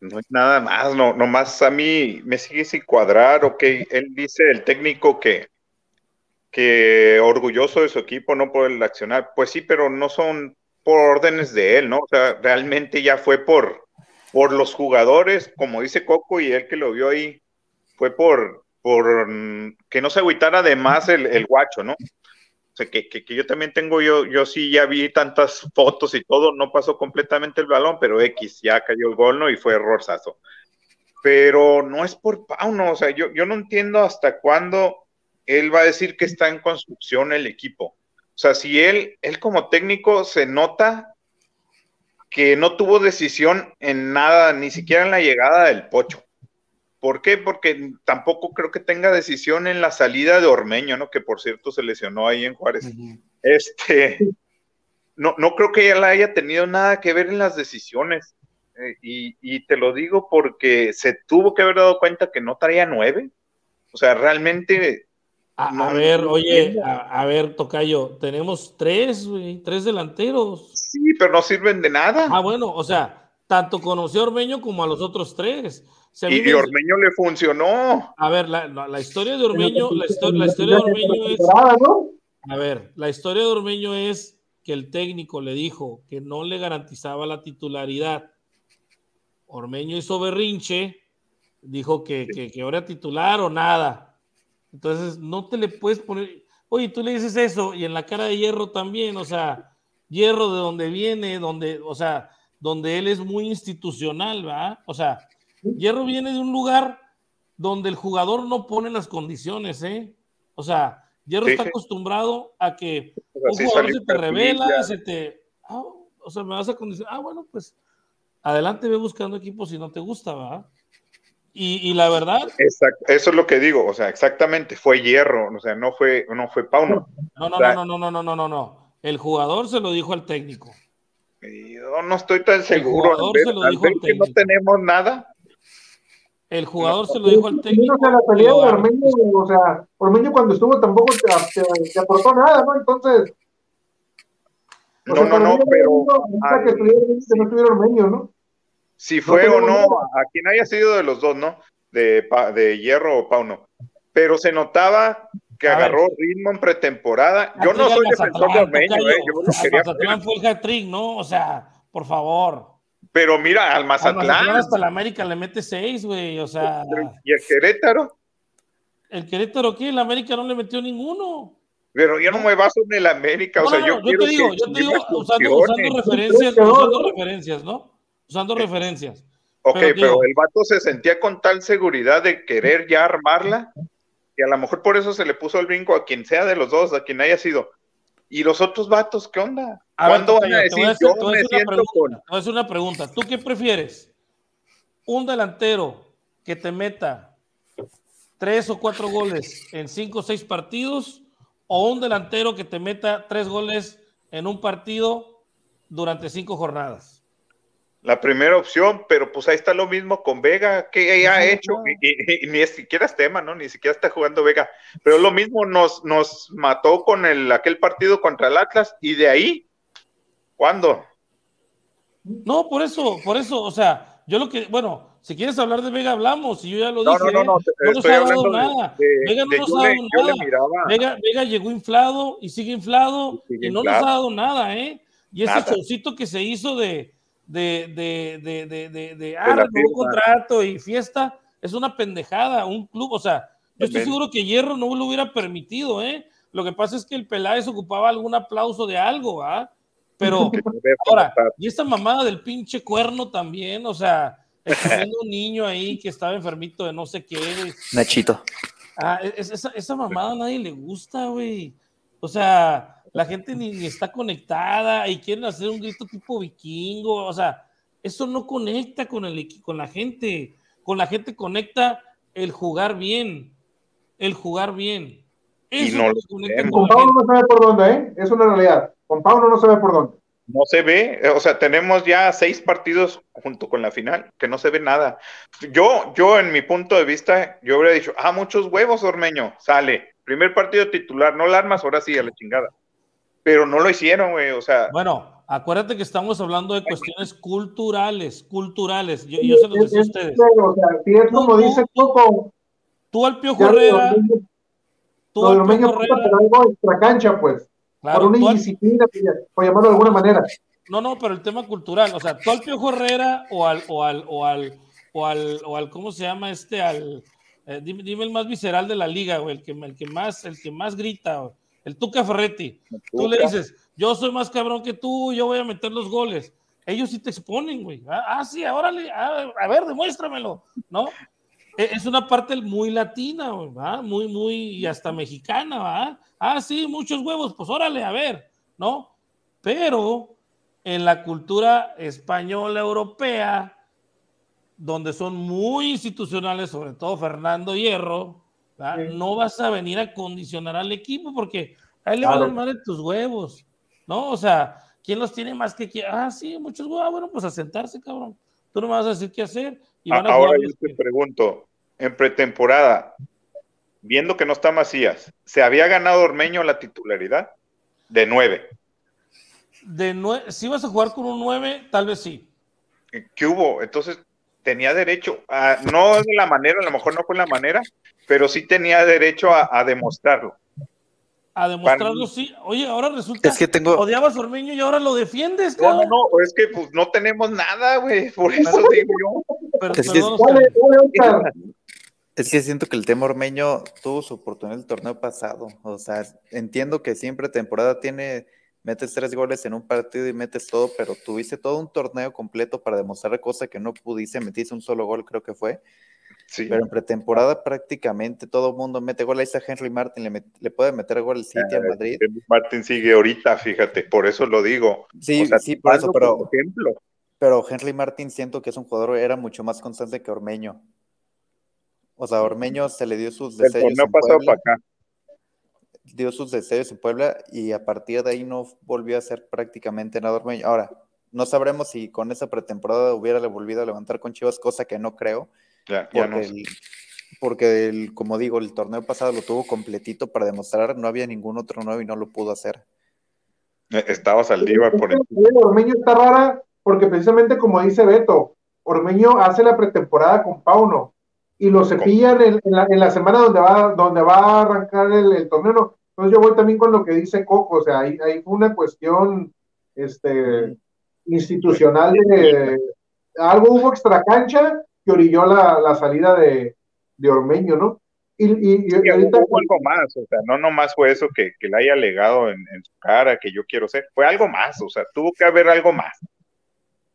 No hay nada más, no, nomás a mí me sigue sin cuadrar, ok, él dice el técnico que, que orgulloso de su equipo, no por el accionar, pues sí, pero no son por órdenes de él, ¿no? O sea, realmente ya fue por, por los jugadores, como dice Coco y él que lo vio ahí, fue por, por mm, que no se agüitara además el, el guacho, ¿no? O sea, que, que, que, yo también tengo, yo, yo sí ya vi tantas <laughs> fotos y todo, no pasó completamente el balón, pero X, ya cayó el gol, ¿no? Y fue errorzazo. Pero no es por Pauno, o sea, yo, yo no entiendo hasta cuándo él va a decir que está en construcción el equipo. O sea, si él, él como técnico se nota que no tuvo decisión en nada, ni siquiera en la llegada del Pocho. ¿Por qué? Porque tampoco creo que tenga decisión en la salida de Ormeño, ¿no? Que por cierto se lesionó ahí en Juárez. Uh -huh. Este, no, no creo que él haya tenido nada que ver en las decisiones. Eh, y, y, te lo digo porque se tuvo que haber dado cuenta que no traía nueve. O sea, realmente a, no, a ver, no oye, a, a, ver, Tocayo, tenemos tres, güey, tres delanteros. Sí, pero no sirven de nada. Ah, bueno, o sea, tanto conoció a Ormeño como a los otros tres. Y, y Ormeño le funcionó. A ver, la, la, la historia de Ormeño, la, historia, la historia de Ormeño es. A ver, la historia de Ormeño es que el técnico le dijo que no le garantizaba la titularidad. Ormeño hizo berrinche, dijo que, que, que ahora titular o nada entonces, no te le puedes poner, oye, tú le dices eso y en la cara de Hierro también, o sea, Hierro de donde viene, donde, o sea, donde él es muy institucional, ¿va? O sea, Hierro viene de un lugar donde el jugador no pone las condiciones, ¿eh? O sea, Hierro sí, está sí. acostumbrado a que un jugador se te revela, se te, ah, o sea, me vas a condicionar, ah, bueno, pues adelante ve buscando equipos si no te gusta, ¿va? Y, y, la verdad. Exacto, eso es lo que digo, o sea, exactamente, fue hierro, o sea, no fue, no fue Pauno. No, no, o sea, no, no, no, no, no, no, no. El jugador se lo dijo al técnico. Yo no estoy tan seguro. El jugador se lo dijo al que no tenemos nada. El jugador se lo dijo al técnico. O sea, la pelea de Ormeño, o sea, Ormeño cuando estuvo tampoco te, te, te aportó nada, ¿no? Entonces. No, sea, no, no, pero. Al... Que, estuviera, que no estuviera Ormeño, ¿no? si fue no o no, a quien haya sido de los dos, ¿no? De, de Hierro o Pauno. Pero se notaba que a agarró ver. ritmo en pretemporada. Yo no soy defensor de Ormeño, ¿eh? Yo no quería. Mazatlán fue el hat-trick, ¿no? O sea, por favor. Pero mira, al Mazatlán. Al Mazatlán hasta la América le mete seis, güey, o sea. ¿Y el Querétaro? ¿El Querétaro qué? El América no le metió ninguno. Pero yo no me baso en el América, no, o sea, no, yo, yo te digo, yo te digo, usando, usando referencias, usando referencias, ¿no? Usando referencias. Ok, pero, pero, el vato se sentía con tal seguridad de querer ya armarla, que a lo mejor por eso se le puso el brinco a quien sea de los dos, a quien haya sido. ¿Y los otros vatos qué onda? A ¿Cuándo ver, a decir yo me siento con... Hacer una pregunta. ¿Tú qué prefieres? ¿Un delantero que te meta tres o cuatro goles en cinco o seis partidos o un delantero que te meta tres goles en un partido durante cinco jornadas? la primera opción, pero pues ahí está lo mismo con Vega, que ella ha hecho, y, y, y, ni siquiera es tema, ¿no? Ni siquiera está jugando Vega, pero lo mismo nos, nos mató con el, aquel partido contra el Atlas, y de ahí, ¿cuándo? No, por eso, por eso, o sea, yo lo que, bueno, si quieres hablar de Vega, hablamos, y yo ya lo no, dije, no, no, no, no nos ha dado nada, de, Vega no de, nos ha dado le, nada. Vega, Vega llegó inflado y sigue inflado, Y sigue y no inflado. nos ha dado nada, ¿eh? Y ese Nada. showcito que se hizo de, de, de, de, de, de, de ah, fiesta. contrato y fiesta, es una pendejada, un club, o sea, yo estoy seguro que Hierro no lo hubiera permitido, ¿eh? Lo que pasa es que el Peláez ocupaba algún aplauso de algo, ¿ah? Pero <laughs> no ahora, y esta mamada del pinche cuerno también, o sea, exponiendo un niño ahí que estaba enfermito de no sé qué, güey. Nachito. Ah, es- esa, esa mamada a nadie le gusta, güey. O sea, la gente ni, ni está conectada y quieren hacer un grito tipo vikingo. O sea, eso no conecta con, el, con la gente. Con la gente conecta el jugar bien. El jugar bien. Y Eso no es lo conecta con la gente. no sabe por dónde, ¿eh? Es una realidad. Con Pauno no sabe por dónde. No se ve, eh, o sea, tenemos ya seis partidos junto con la final, que no se ve nada. Yo, yo en mi punto de vista, yo hubiera dicho, ah, muchos huevos, Ormeño, sale. Primer partido titular, no la armas, ahora sí, a la chingada. Pero no lo hicieron, güey, o sea, Bueno, acuérdate que estamos hablando de cuestiones culturales, culturales. Yo, yo se los decía a Es- es- ustedes. O sea, si es como Tú- dice Coco, Tú al Herrera, Ormeño- tú al algo extra cancha, pues. Claro, por una al- indisciplina, por llamarlo de alguna manera. no, no, pero el tema cultural, o sea, tú al Piojo Herrera o al, o al, o al, o al, o al ¿cómo se llama este? Al, eh, dime, dime el más visceral de la liga, güey, el que, el que más, el que más grita, güey, el Tuca Ferretti. Tú le dices, yo soy más cabrón que tú, yo voy a meter los goles. Ellos sí te exponen, güey. Ah, ah sí, órale, ah, a ver, demuéstramelo, ¿no? E, es una parte muy latina, ¿va? Muy, muy, y hasta mexicana, ¿va? Ah, sí, muchos huevos, pues órale, a ver, ¿no? Pero en la cultura española, europea, donde son muy institucionales, sobre todo Fernando Hierro, no vas a venir a condicionar al equipo porque a él le van a madre tus huevos, ¿no? O sea, ¿quién los tiene más que quién? Ah, sí, muchos huevos, ah, bueno, pues a sentarse, cabrón. Tú no me vas a decir qué hacer. Ahora yo te pregunto, en pretemporada, viendo que no está Macías, ¿se había ganado Ormeño la titularidad? De nueve. De nueve, si vas a jugar con un nueve, tal vez sí. ¿Qué hubo? Entonces, tenía derecho, a, no de la manera, a lo mejor no fue la manera, pero sí tenía derecho a, demostrarlo. A demostrarlo, sí. Oye, ahora resulta es que tengo... odiabas a Ormeño y ahora lo defiendes, No, no, no, es que pues no tenemos nada, güey, por eso <laughs> digo yo. Pero, es, es que siento que el tema Ormeño tuvo su oportunidad el torneo pasado. O sea, entiendo que siempre temporada tiene metes tres goles en un partido y metes todo, pero tuviste todo un torneo completo para demostrar cosa que no pudiste, metiste un solo gol, creo que fue. Sí. Pero en pretemporada prácticamente todo el mundo mete gol. Ahí está Henry Martin, le, le puede meter gol el City a Madrid. Henry Martin sigue ahorita, fíjate, por eso lo digo. Sí, sí, por eso, pero, pero Henry Martin siento que es un jugador, era mucho más constante que Ormeño. O sea, Ormeño se le dio sus deseos. El torneo pasado para acá dio sus deseos en Puebla y a partir de ahí no volvió a ser prácticamente nada. Ahora, no sabremos si con esa pretemporada hubiera volvido a levantar con Chivas, cosa que no creo. porque, como digo, el torneo pasado lo tuvo completito para demostrar, no había ningún otro nuevo y no lo pudo hacer. Eh, estaba Saldívar por el... Ormeño está rara porque precisamente como dice Beto, Ormeño hace la pretemporada con Pauno y lo cepillan en, la, semana donde va, donde va a arrancar el, torneo. Entonces yo voy también con lo que dice Coco, o sea, ahí, fue una cuestión este, institucional de, algo hubo extra cancha que orilló la, salida de, Ormeño, ¿no? Y, y, ahorita... Hubo algo más, o sea, no nomás fue eso que, le haya legado en, su cara, que yo quiero ser, fue algo más, o sea, tuvo que haber algo más.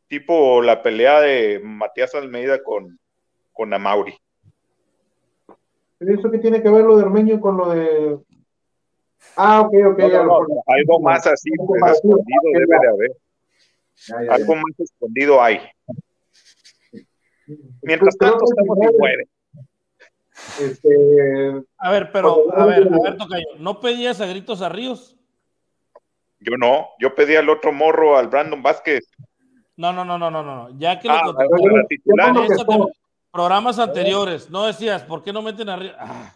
Tipo la pelea de Matías Almeida con, con Amauri. ¿Eso qué tiene que ver lo de Armeño con lo de.? Ah, ok, ok. algo más así, pues, escondido debe de haber. algo más escondido hay. Mientras tanto, estamos en Este, a ver, pero, a ver, a ver, Tocayo, ¿no pedías a gritos a Ríos? Yo no, yo pedí al otro morro, al Brandon Vázquez. No, no, no, no, no, no. Ya que lo ah, Programas anteriores, no decías, ¿por qué no meten arriba? Ah.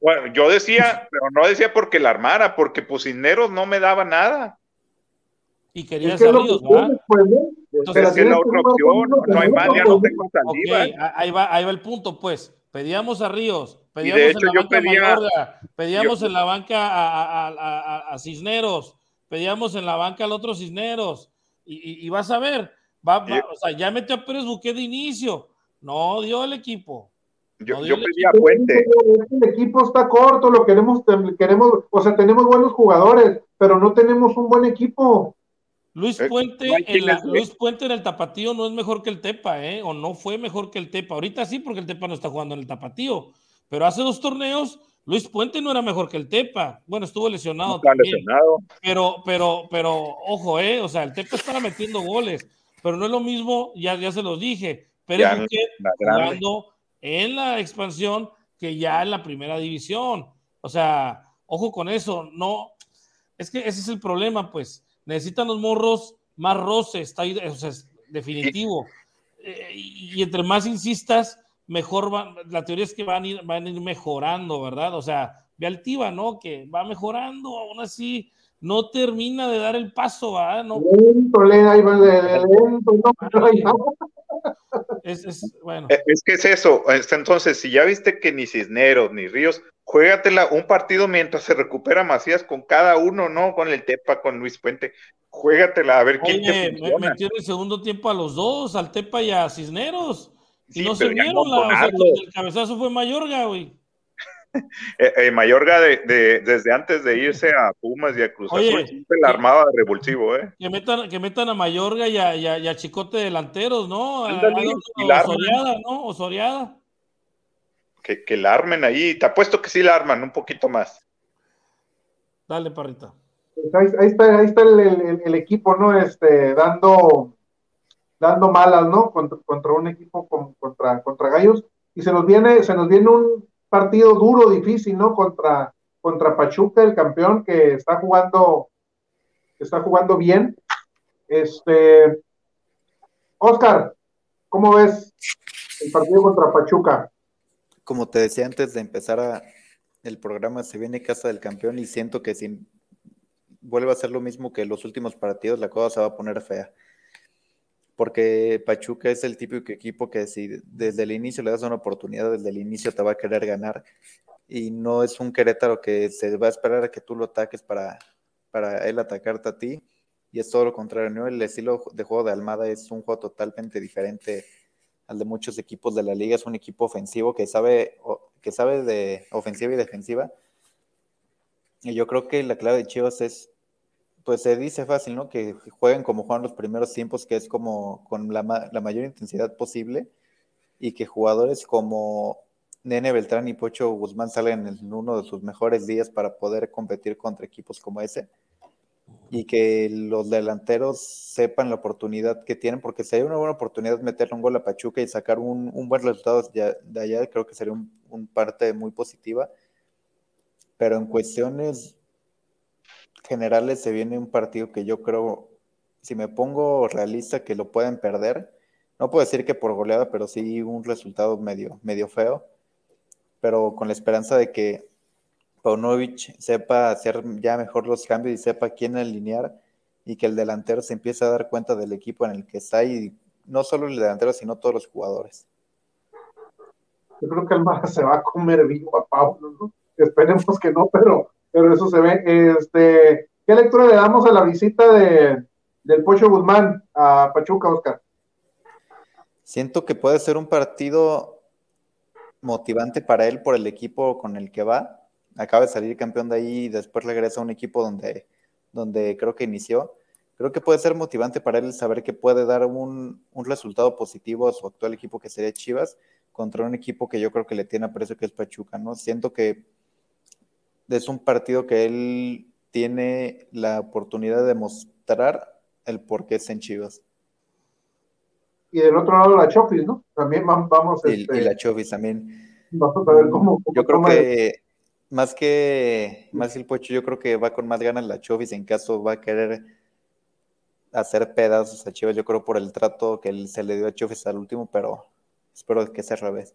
Bueno, yo decía, pero no decía porque la armara, porque pues Cisneros no me daba nada. Y querías a Ríos, ¿verdad? Entonces, es la otra opción, no, hay más, ya no tengo salida. ahí, va, ahí va el punto, pues. Pedíamos a Ríos, pedíamos en la banca a pedíamos en la banca a, Cisneros, pedíamos en la banca al otro Cisneros, y, vas a ver, va, o sea, ya metió a Pérez Buque de inicio, no dio el equipo. Yo, pedí a Puente. El equipo está corto, lo queremos, queremos, o sea, tenemos buenos jugadores, pero no tenemos un buen equipo. Luis eh, Puente, en Luis Puente en el Tapatío no es mejor que el Tepa, ¿eh? O no fue mejor que el Tepa. Ahorita sí, porque el Tepa no está jugando en el Tapatío. Pero hace dos torneos, Luis Puente no era mejor que el Tepa. Bueno, estuvo lesionado. lesionado. Pero, pero, pero, ojo, ¿eh? O sea, el Tepa estaba metiendo goles. Pero no es lo mismo, ya, ya se los dije. Pero es que jugando en la expansión que ya en la primera división. O sea, ojo con eso, no, es que ese es el problema, pues. Necesitan los morros más roce, está ahí, o sea, es definitivo. Eh, y, entre más insistas, mejor va, la teoría es que van a ir, van a ir mejorando, ¿verdad? O sea, ve Altiva, ¿no? Que va mejorando, aún así no termina de dar el paso, ¿verdad? No. Lento, lento, no, es, bueno. Eh, es que es eso. Entonces, si ya viste que ni Cisneros ni Ríos, juégatela un partido mientras se recupera Macías con cada uno, ¿no? Con el Tepa, con Luis Puente. juégatela, a ver quién Oye, te me- metió en el segundo tiempo a los dos, al Tepa y a Cisneros. Y Sí, no se vieron, la, o sea, el cabezazo fue Mayorga, güey. <laughs> Eh, eh, Mayorga, de, de- desde antes de irse a Pumas y a Cruz Oye, Azul, siempre la armaba de revulsivo, ¿eh? Que metan, que metan a Mayorga y a, y a- y a Chicote delanteros, ¿no? A- Ándale, a- y la a arman. Soriada, ¿no? O Soriada. Que, que la armen ahí. Te apuesto que sí la arman un poquito más. Dale, parrita. Pues ahí, ahí está, ahí está el, el- el equipo, ¿no? Este, dando, dando malas, ¿no? Contra, contra un equipo con- contra, contra Gallos. Y se nos viene, se nos viene un partido duro, difícil, ¿no? Contra, contra Pachuca, el campeón, que está jugando, que está jugando bien. Este, Oscar, ¿cómo ves el partido contra Pachuca? Como te decía antes de empezar el programa, se viene casa del campeón y siento que si vuelve a ser lo mismo que los últimos partidos, la cosa se va a poner fea. Porque Pachuca es el típico equipo que si desde el inicio le das una oportunidad, desde el inicio te va a querer ganar. Y no es un Querétaro que se va a esperar a que tú lo ataques para, para él atacarte a ti. Y es todo lo contrario, ¿no? El estilo de juego de Almada es un juego totalmente diferente al de muchos equipos de la liga. Es un equipo ofensivo que sabe, que sabe de ofensiva y defensiva. Y yo creo que la clave de Chivas es, pues se dice fácil, ¿no? Que jueguen como juegan los primeros tiempos, que es como con la, ma- la mayor intensidad posible, y que jugadores como Nene Beltrán y Pocho Guzmán salgan en uno de sus mejores días para poder competir contra equipos como ese y que los delanteros sepan la oportunidad que tienen, porque si hay una buena oportunidad de meterle un gol a Pachuca y sacar un, buen resultado de, de allá, creo que sería un, un parte muy positiva. Pero en cuestiones generales se viene un partido que yo creo, si me pongo realista, que lo pueden perder. No puedo decir que por goleada, pero sí un resultado medio, medio feo. Pero con la esperanza de que Paunovic sepa hacer ya mejor los cambios y sepa quién alinear y que el delantero se empiece a dar cuenta del equipo en el que está y no solo el delantero, sino todos los jugadores. Yo creo que Almada se va a comer vivo a Pablo, ¿no? Esperemos que no, pero, pero eso se ve. Este, ¿Qué lectura le damos a la visita de, del Pocho Guzmán a Pachuca, Oscar? Siento que puede ser un partido motivante para él por el equipo con el que va. Acaba de salir campeón de ahí y después regresa a un equipo donde, donde creo que inició. Creo que puede ser motivante para él saber que puede dar un, un resultado positivo a su actual equipo que sería Chivas contra un equipo que yo creo que le tiene aprecio que es Pachuca, ¿no? Siento que es un partido que él tiene la oportunidad de mostrar el por qué es en Chivas. Y del otro lado la Chofis, ¿no? También vam- vamos, Y, este, y la Chovis también. vamos a ver cómo, cómo Yo creo que más que más el Pocho, yo creo que va con más ganas la Chovis en caso va a querer hacer pedazos a Chivas, yo creo por el trato que se le dio a Chovis al último, pero espero que sea al revés.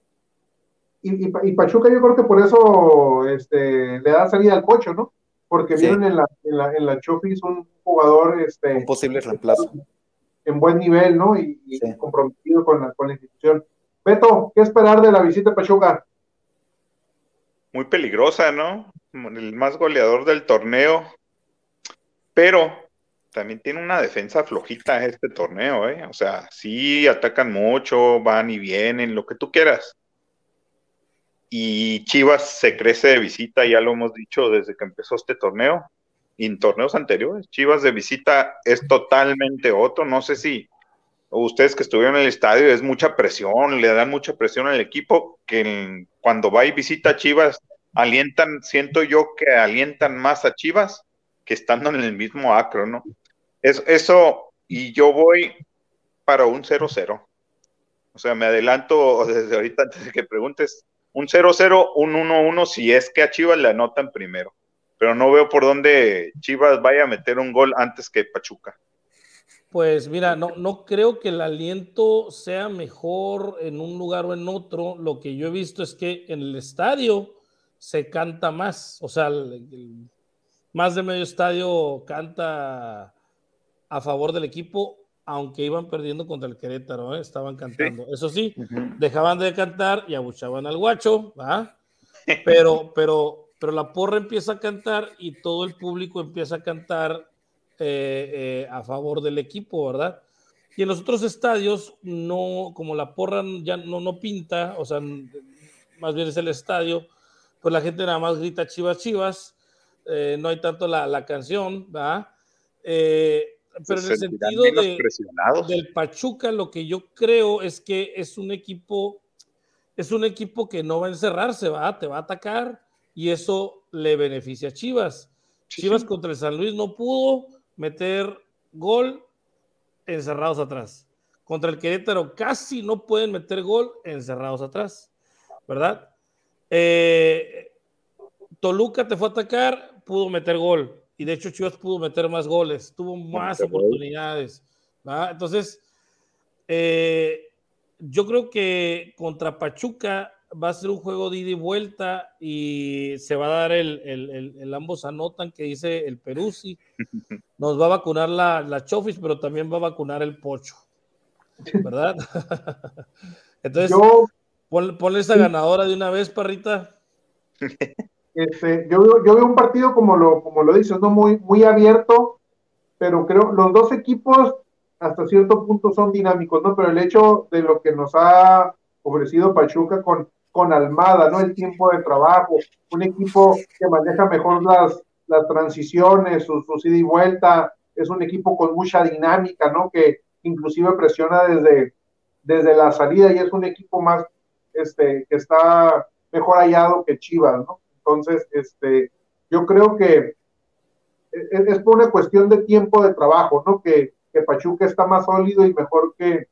Y, y y Pachuca yo creo que por eso este, le da salida al Pocho, ¿no? Porque Sí. vieron en la, en la, en la Chofis un jugador este, Un posible reemplazo. en buen nivel, ¿no? Y, y Sí. comprometido con la, con la institución. Beto, ¿qué esperar de la visita a Pachuca? Muy peligrosa, ¿no? El más goleador del torneo. Pero también tiene una defensa flojita este torneo, ¿eh? O sea, sí atacan mucho, van y vienen, lo que tú quieras. Y Chivas se crece de visita, ya lo hemos dicho desde que empezó este torneo. Y en torneos anteriores, Chivas de visita es totalmente otro. No sé si ustedes que estuvieron en el estadio es mucha presión, le dan mucha presión al equipo, que cuando va y visita a Chivas, alientan, siento yo que alientan más a Chivas que estando en el mismo acro, ¿no? Es, eso, y yo voy para un 0-0. O sea, me adelanto desde ahorita antes de que preguntes, un 0-0, un 1-1 si es que a Chivas le anotan primero. Pero no veo por dónde Chivas vaya a meter un gol antes que Pachuca. Pues mira, no, no creo que el aliento sea mejor en un lugar o en otro. Lo que yo he visto es que en el estadio se canta más. O sea, más de medio estadio canta a favor del equipo, aunque iban perdiendo contra el Querétaro, ¿eh? estaban cantando. Eso sí, dejaban de cantar y abuchaban al guacho, ¿va? Pero, <laughs> pero, pero la porra empieza a cantar y todo el público empieza a cantar eh, eh, a favor del equipo, ¿verdad? Y en los otros estadios, no, como la porra ya no, no pinta, o sea, más bien es el estadio, pues la gente nada más grita chivas, chivas, eh, no hay tanto la, la canción, ¿verdad? Pero en el sentido de, del Pachuca, lo que yo creo es que es un equipo, es un equipo que no va a encerrarse, va, te va a atacar y eso le beneficia a Chivas. Chivas contra el San Luis no pudo meter gol encerrados atrás. Contra el Querétaro casi no pueden meter gol encerrados atrás, ¿verdad? Eh, Toluca te fue a atacar, pudo meter gol y de hecho Chivas pudo meter más goles, tuvo más oportunidades. Entonces, eh, yo creo que contra Pachuca va a ser un juego de ida y vuelta y se va a dar el, el, el, ambos anotan que dice el Peruzzi. <laughs> Nos va a vacunar la, la Chofis, pero también va a vacunar el Pocho. ¿Verdad? <laughs> Entonces, yo, ponle, esa ganadora de una vez, Parrita. <laughs> Este, yo, yo veo un partido como lo, como lo dices, ¿no? Muy, muy abierto, pero creo los dos equipos hasta cierto punto son dinámicos, ¿no? Pero el hecho de lo que nos ha ofrecido Pachuca con, con Almada, ¿no? El tiempo de trabajo, un equipo que maneja mejor las, las transiciones, su ida y vuelta, es un equipo con mucha dinámica, ¿no? Que inclusive presiona desde, desde la salida y es un equipo más, este, que está mejor hallado que Chivas, ¿no? Entonces, este, yo creo que es, por una cuestión de tiempo de trabajo, ¿no? Que, que Pachuca está más sólido y mejor que,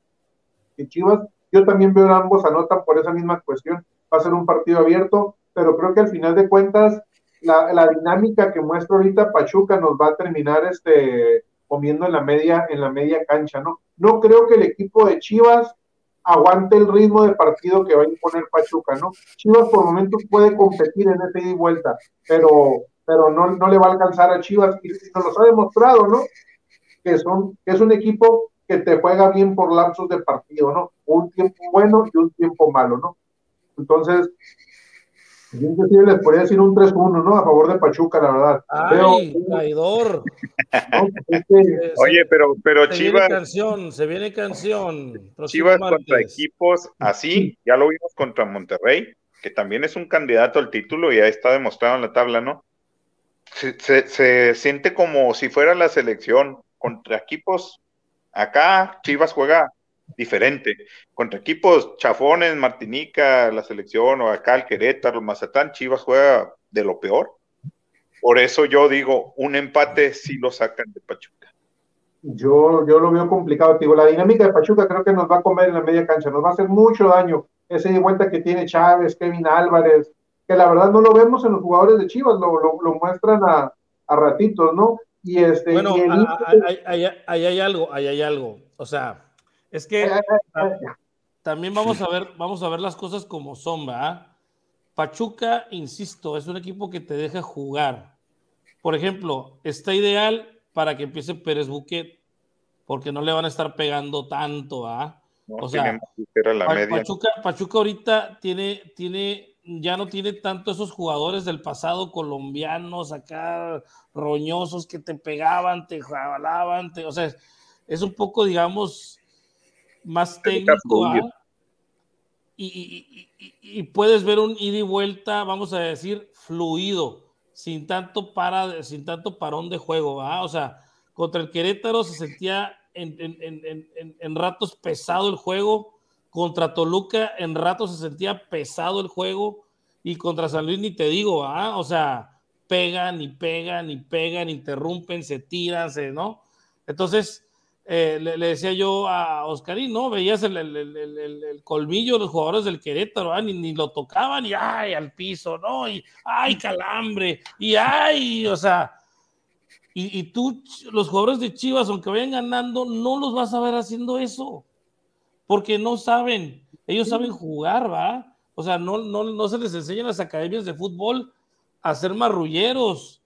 que Chivas. Yo también veo ambos anotan por esa misma cuestión. Va a ser un partido abierto, pero creo que al final de cuentas, la, la dinámica que muestra ahorita Pachuca nos va a terminar este, comiendo en la media, en la media cancha, ¿no? No creo que el equipo de Chivas aguante el ritmo de partido que va a imponer Pachuca, ¿no? Chivas por momentos puede competir en ese ida y vuelta, pero, pero no, no le va a alcanzar a Chivas y nos lo ha demostrado, ¿no? Que, son, que es un equipo que te juega bien por lapsos de partido, ¿no? Un tiempo bueno y un tiempo malo, ¿no? Entonces, yo les podría decir un 3-1, ¿no? A favor de Pachuca, la verdad. ¡Ay, traidor! <laughs> Oye, pero, pero se Chivas. Viene canción, se viene canción. Chivas contra equipos así, ya lo vimos contra Monterrey, que también es un candidato al título y ya está demostrado en la tabla, ¿no? Se, se, se siente como si fuera la selección contra equipos. Acá Chivas juega diferente. Contra equipos chafones, Martinica, la selección, o acá el Querétaro, Mazatán, Chivas juega de lo peor. Por eso yo digo, un empate si lo sacan de Pachuca. Yo, yo lo veo complicado, digo, la dinámica de Pachuca creo que nos va a comer en la media cancha, nos va a hacer mucho daño ese de vuelta que tiene Chávez, Kevin Álvarez, que la verdad no lo vemos en los jugadores de Chivas, lo, lo, muestran a, a, ratitos, ¿no? Y este, bueno, y ahí hay algo, ahí hay algo, o sea, es que eh, eh, eh, también vamos a ver, vamos a ver las cosas como son, ¿verdad? Pachuca, insisto, es un equipo que te deja jugar. Por ejemplo, está ideal para que empiece Pérez Buquet, porque no le van a estar pegando tanto, ¿ah? o sea, Pachuca, Pachuca ahorita tiene, tiene, ya no tiene tanto esos jugadores del pasado colombianos acá roñosos que te pegaban, te jalaban, te, o sea, es un poco, digamos, más técnico ¿ah? y, puedes ver un ida y vuelta, vamos a decir, fluido, sin tanto, para, sin tanto parón de juego. ¿ah? O sea, contra el Querétaro se sentía en, en, ratos pesado el juego, contra Toluca en ratos se sentía pesado el juego y contra San Luis ni te digo, ¿ah? o sea, pegan y pegan y pegan, interrumpen, se tiran, se, ¿no? Entonces, eh, le, decía yo a Oscarín, ¿no? Veías el, el, el, colmillo de los jugadores del Querétaro, ¿ah? ni, ni, lo tocaban y ¡ay! al piso, ¿no? Y ¡ay! calambre, y ¡ay! O sea, y, y, tú, los jugadores de Chivas, aunque vayan ganando, no los vas a ver haciendo eso, porque no saben, ellos saben jugar, ¿va? O sea, no, no, no se les enseña en las academias de fútbol a ser marrulleros,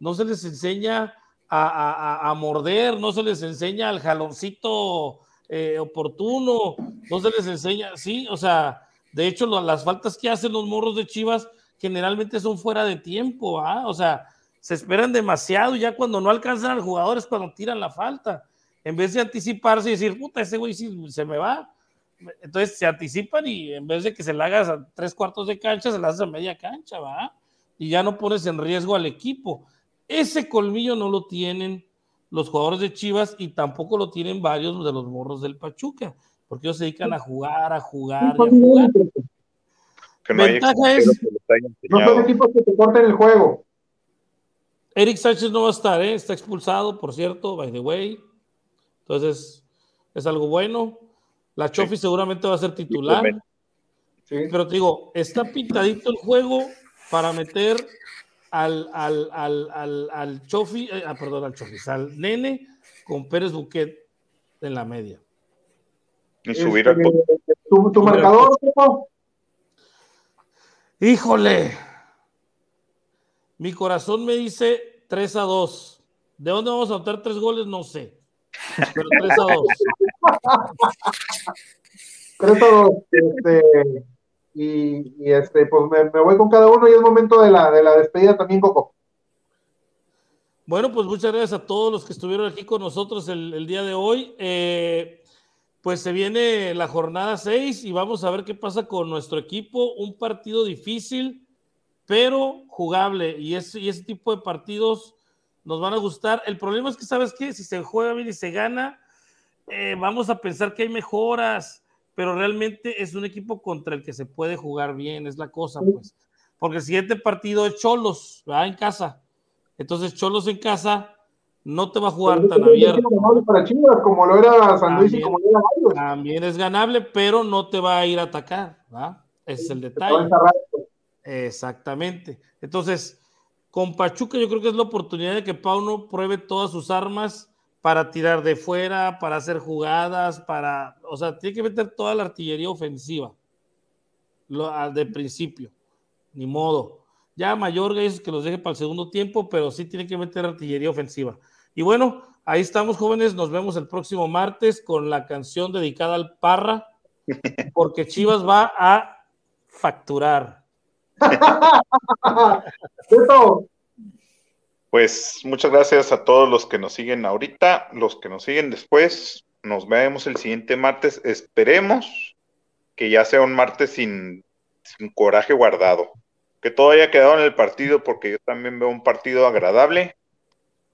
no se les enseña a, morder, no se les enseña al jaloncito eh, oportuno, no se les enseña, sí, o sea, de hecho las faltas que hacen los morros de Chivas generalmente son fuera de tiempo, ¿ah? O sea, se esperan demasiado y ya cuando no alcanzan al jugador es cuando tiran la falta. En vez de anticiparse y decir, puta, ese güey sí se me va. Entonces se anticipan y en vez de que se la hagas a tres cuartos de cancha, se la haces a media cancha, ¿va? Y ya no pones en riesgo al equipo. Ese colmillo no lo tienen los jugadores de Chivas y tampoco lo tienen varios de los morros del Pachuca, porque ellos se dedican a jugar, a jugar, y a jugar. Que no hay Ventaja es- que No son equipos que te corten el juego. Eric Sánchez no va a estar, ¿eh? está expulsado, por cierto, by the way. Entonces, es algo bueno. La Chofi seguramente va a ser titular. Sí. Pero te digo, está pintadito el juego para meter al, al, al, al, al Chofi, eh, ah, perdón, al Chofi, al Nene con Pérez Buquet en la media. Y subir al Este, tu, tu marcador, Coco? Híjole, mi corazón me dice 3 a 2. ¿De dónde vamos a anotar tres goles? No sé. Pero 3 a 2. 3 <laughs> a 2. Este, y, este, pues me, voy con cada uno y es momento de la, de la despedida también, Coco. Bueno, pues muchas gracias a todos los que estuvieron aquí con nosotros el, día de hoy. Eh, pues se viene la jornada 6 y vamos a ver qué pasa con nuestro equipo. Un partido difícil, pero jugable. Y ese, y ese tipo de partidos nos van a gustar. El problema es que, ¿sabes qué? Si se juega bien y se gana, eh, vamos a pensar que hay mejoras, pero realmente es un equipo contra el que se puede jugar bien, es la cosa, pues. Porque el siguiente partido es Cholos, ¿verdad? En casa. Entonces, Cholos en casa no te va a jugar tan abierto. Para Chivas, como lo era San Luis y También. como lo era. También es ganable, pero no te va a ir a atacar, ¿verdad? Ese es el detalle. encerrar. Exactamente. Entonces, con Pachuca yo creo que es la oportunidad de que Pauno pruebe todas sus armas para tirar de fuera, para hacer jugadas, para, o sea, tiene que meter toda la artillería ofensiva lo, de principio, ni modo. Ya Mayorga es que los deje para el segundo tiempo, pero sí tiene que meter artillería ofensiva. Y bueno, ahí estamos jóvenes, nos vemos el próximo martes con la canción dedicada al Parra, porque Chivas va a facturar. <laughs> Pues muchas gracias a todos los que nos siguen ahorita, los que nos siguen después. Nos vemos el siguiente martes. Esperemos que ya sea un martes sin, sin coraje guardado. Que todo haya quedado en el partido, porque yo también veo un partido agradable.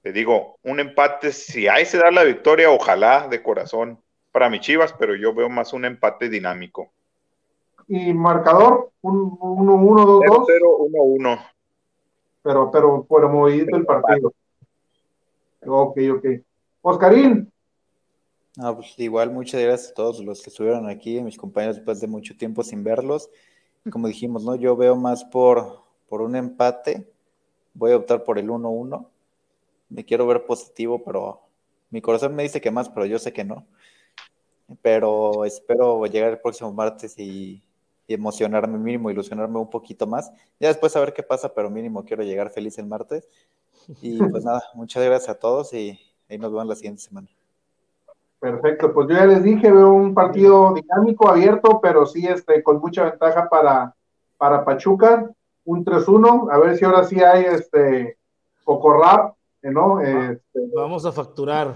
Te digo, un empate, si ahí se da la victoria, ojalá de corazón para mi Chivas, pero yo veo más un empate dinámico. y marcador, un 1-1, 2-2, 0-0, 1-1. Pero, pero por movidito el partido. Ok, ok. Oscarín, Ah, pues igual, muchas gracias a todos los que estuvieron aquí, mis compañeros después de mucho tiempo sin verlos. Como dijimos, ¿no? Yo veo más por, por un empate. Voy a optar por el 1-1. Me quiero ver positivo, pero mi corazón me dice que más, pero yo sé que no. Pero espero llegar el próximo martes y, y emocionarme mínimo, ilusionarme un poquito más. Ya después a ver qué pasa, pero mínimo quiero llegar feliz el martes. Y <laughs> pues nada, muchas gracias a todos y ahí nos vemos la siguiente semana. perfecto, pues yo ya les dije, veo un partido dinámico, abierto, pero sí este, con mucha ventaja para, para Pachuca, un 3-1, a ver si ahora sí hay este Cocorrap, ¿no? Este, Vamos a facturar.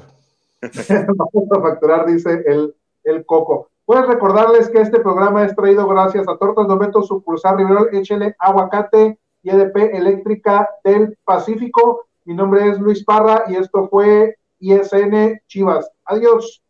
<laughs> Vamos a facturar, dice el, el Coco. Puedes recordarles que este programa es traído gracias a Tortas Dometo, sucursal Riverol, échele aguacate y EDP Eléctrica del Pacífico. Mi nombre es Luis Parra y esto fue ISN Chivas. Adiós.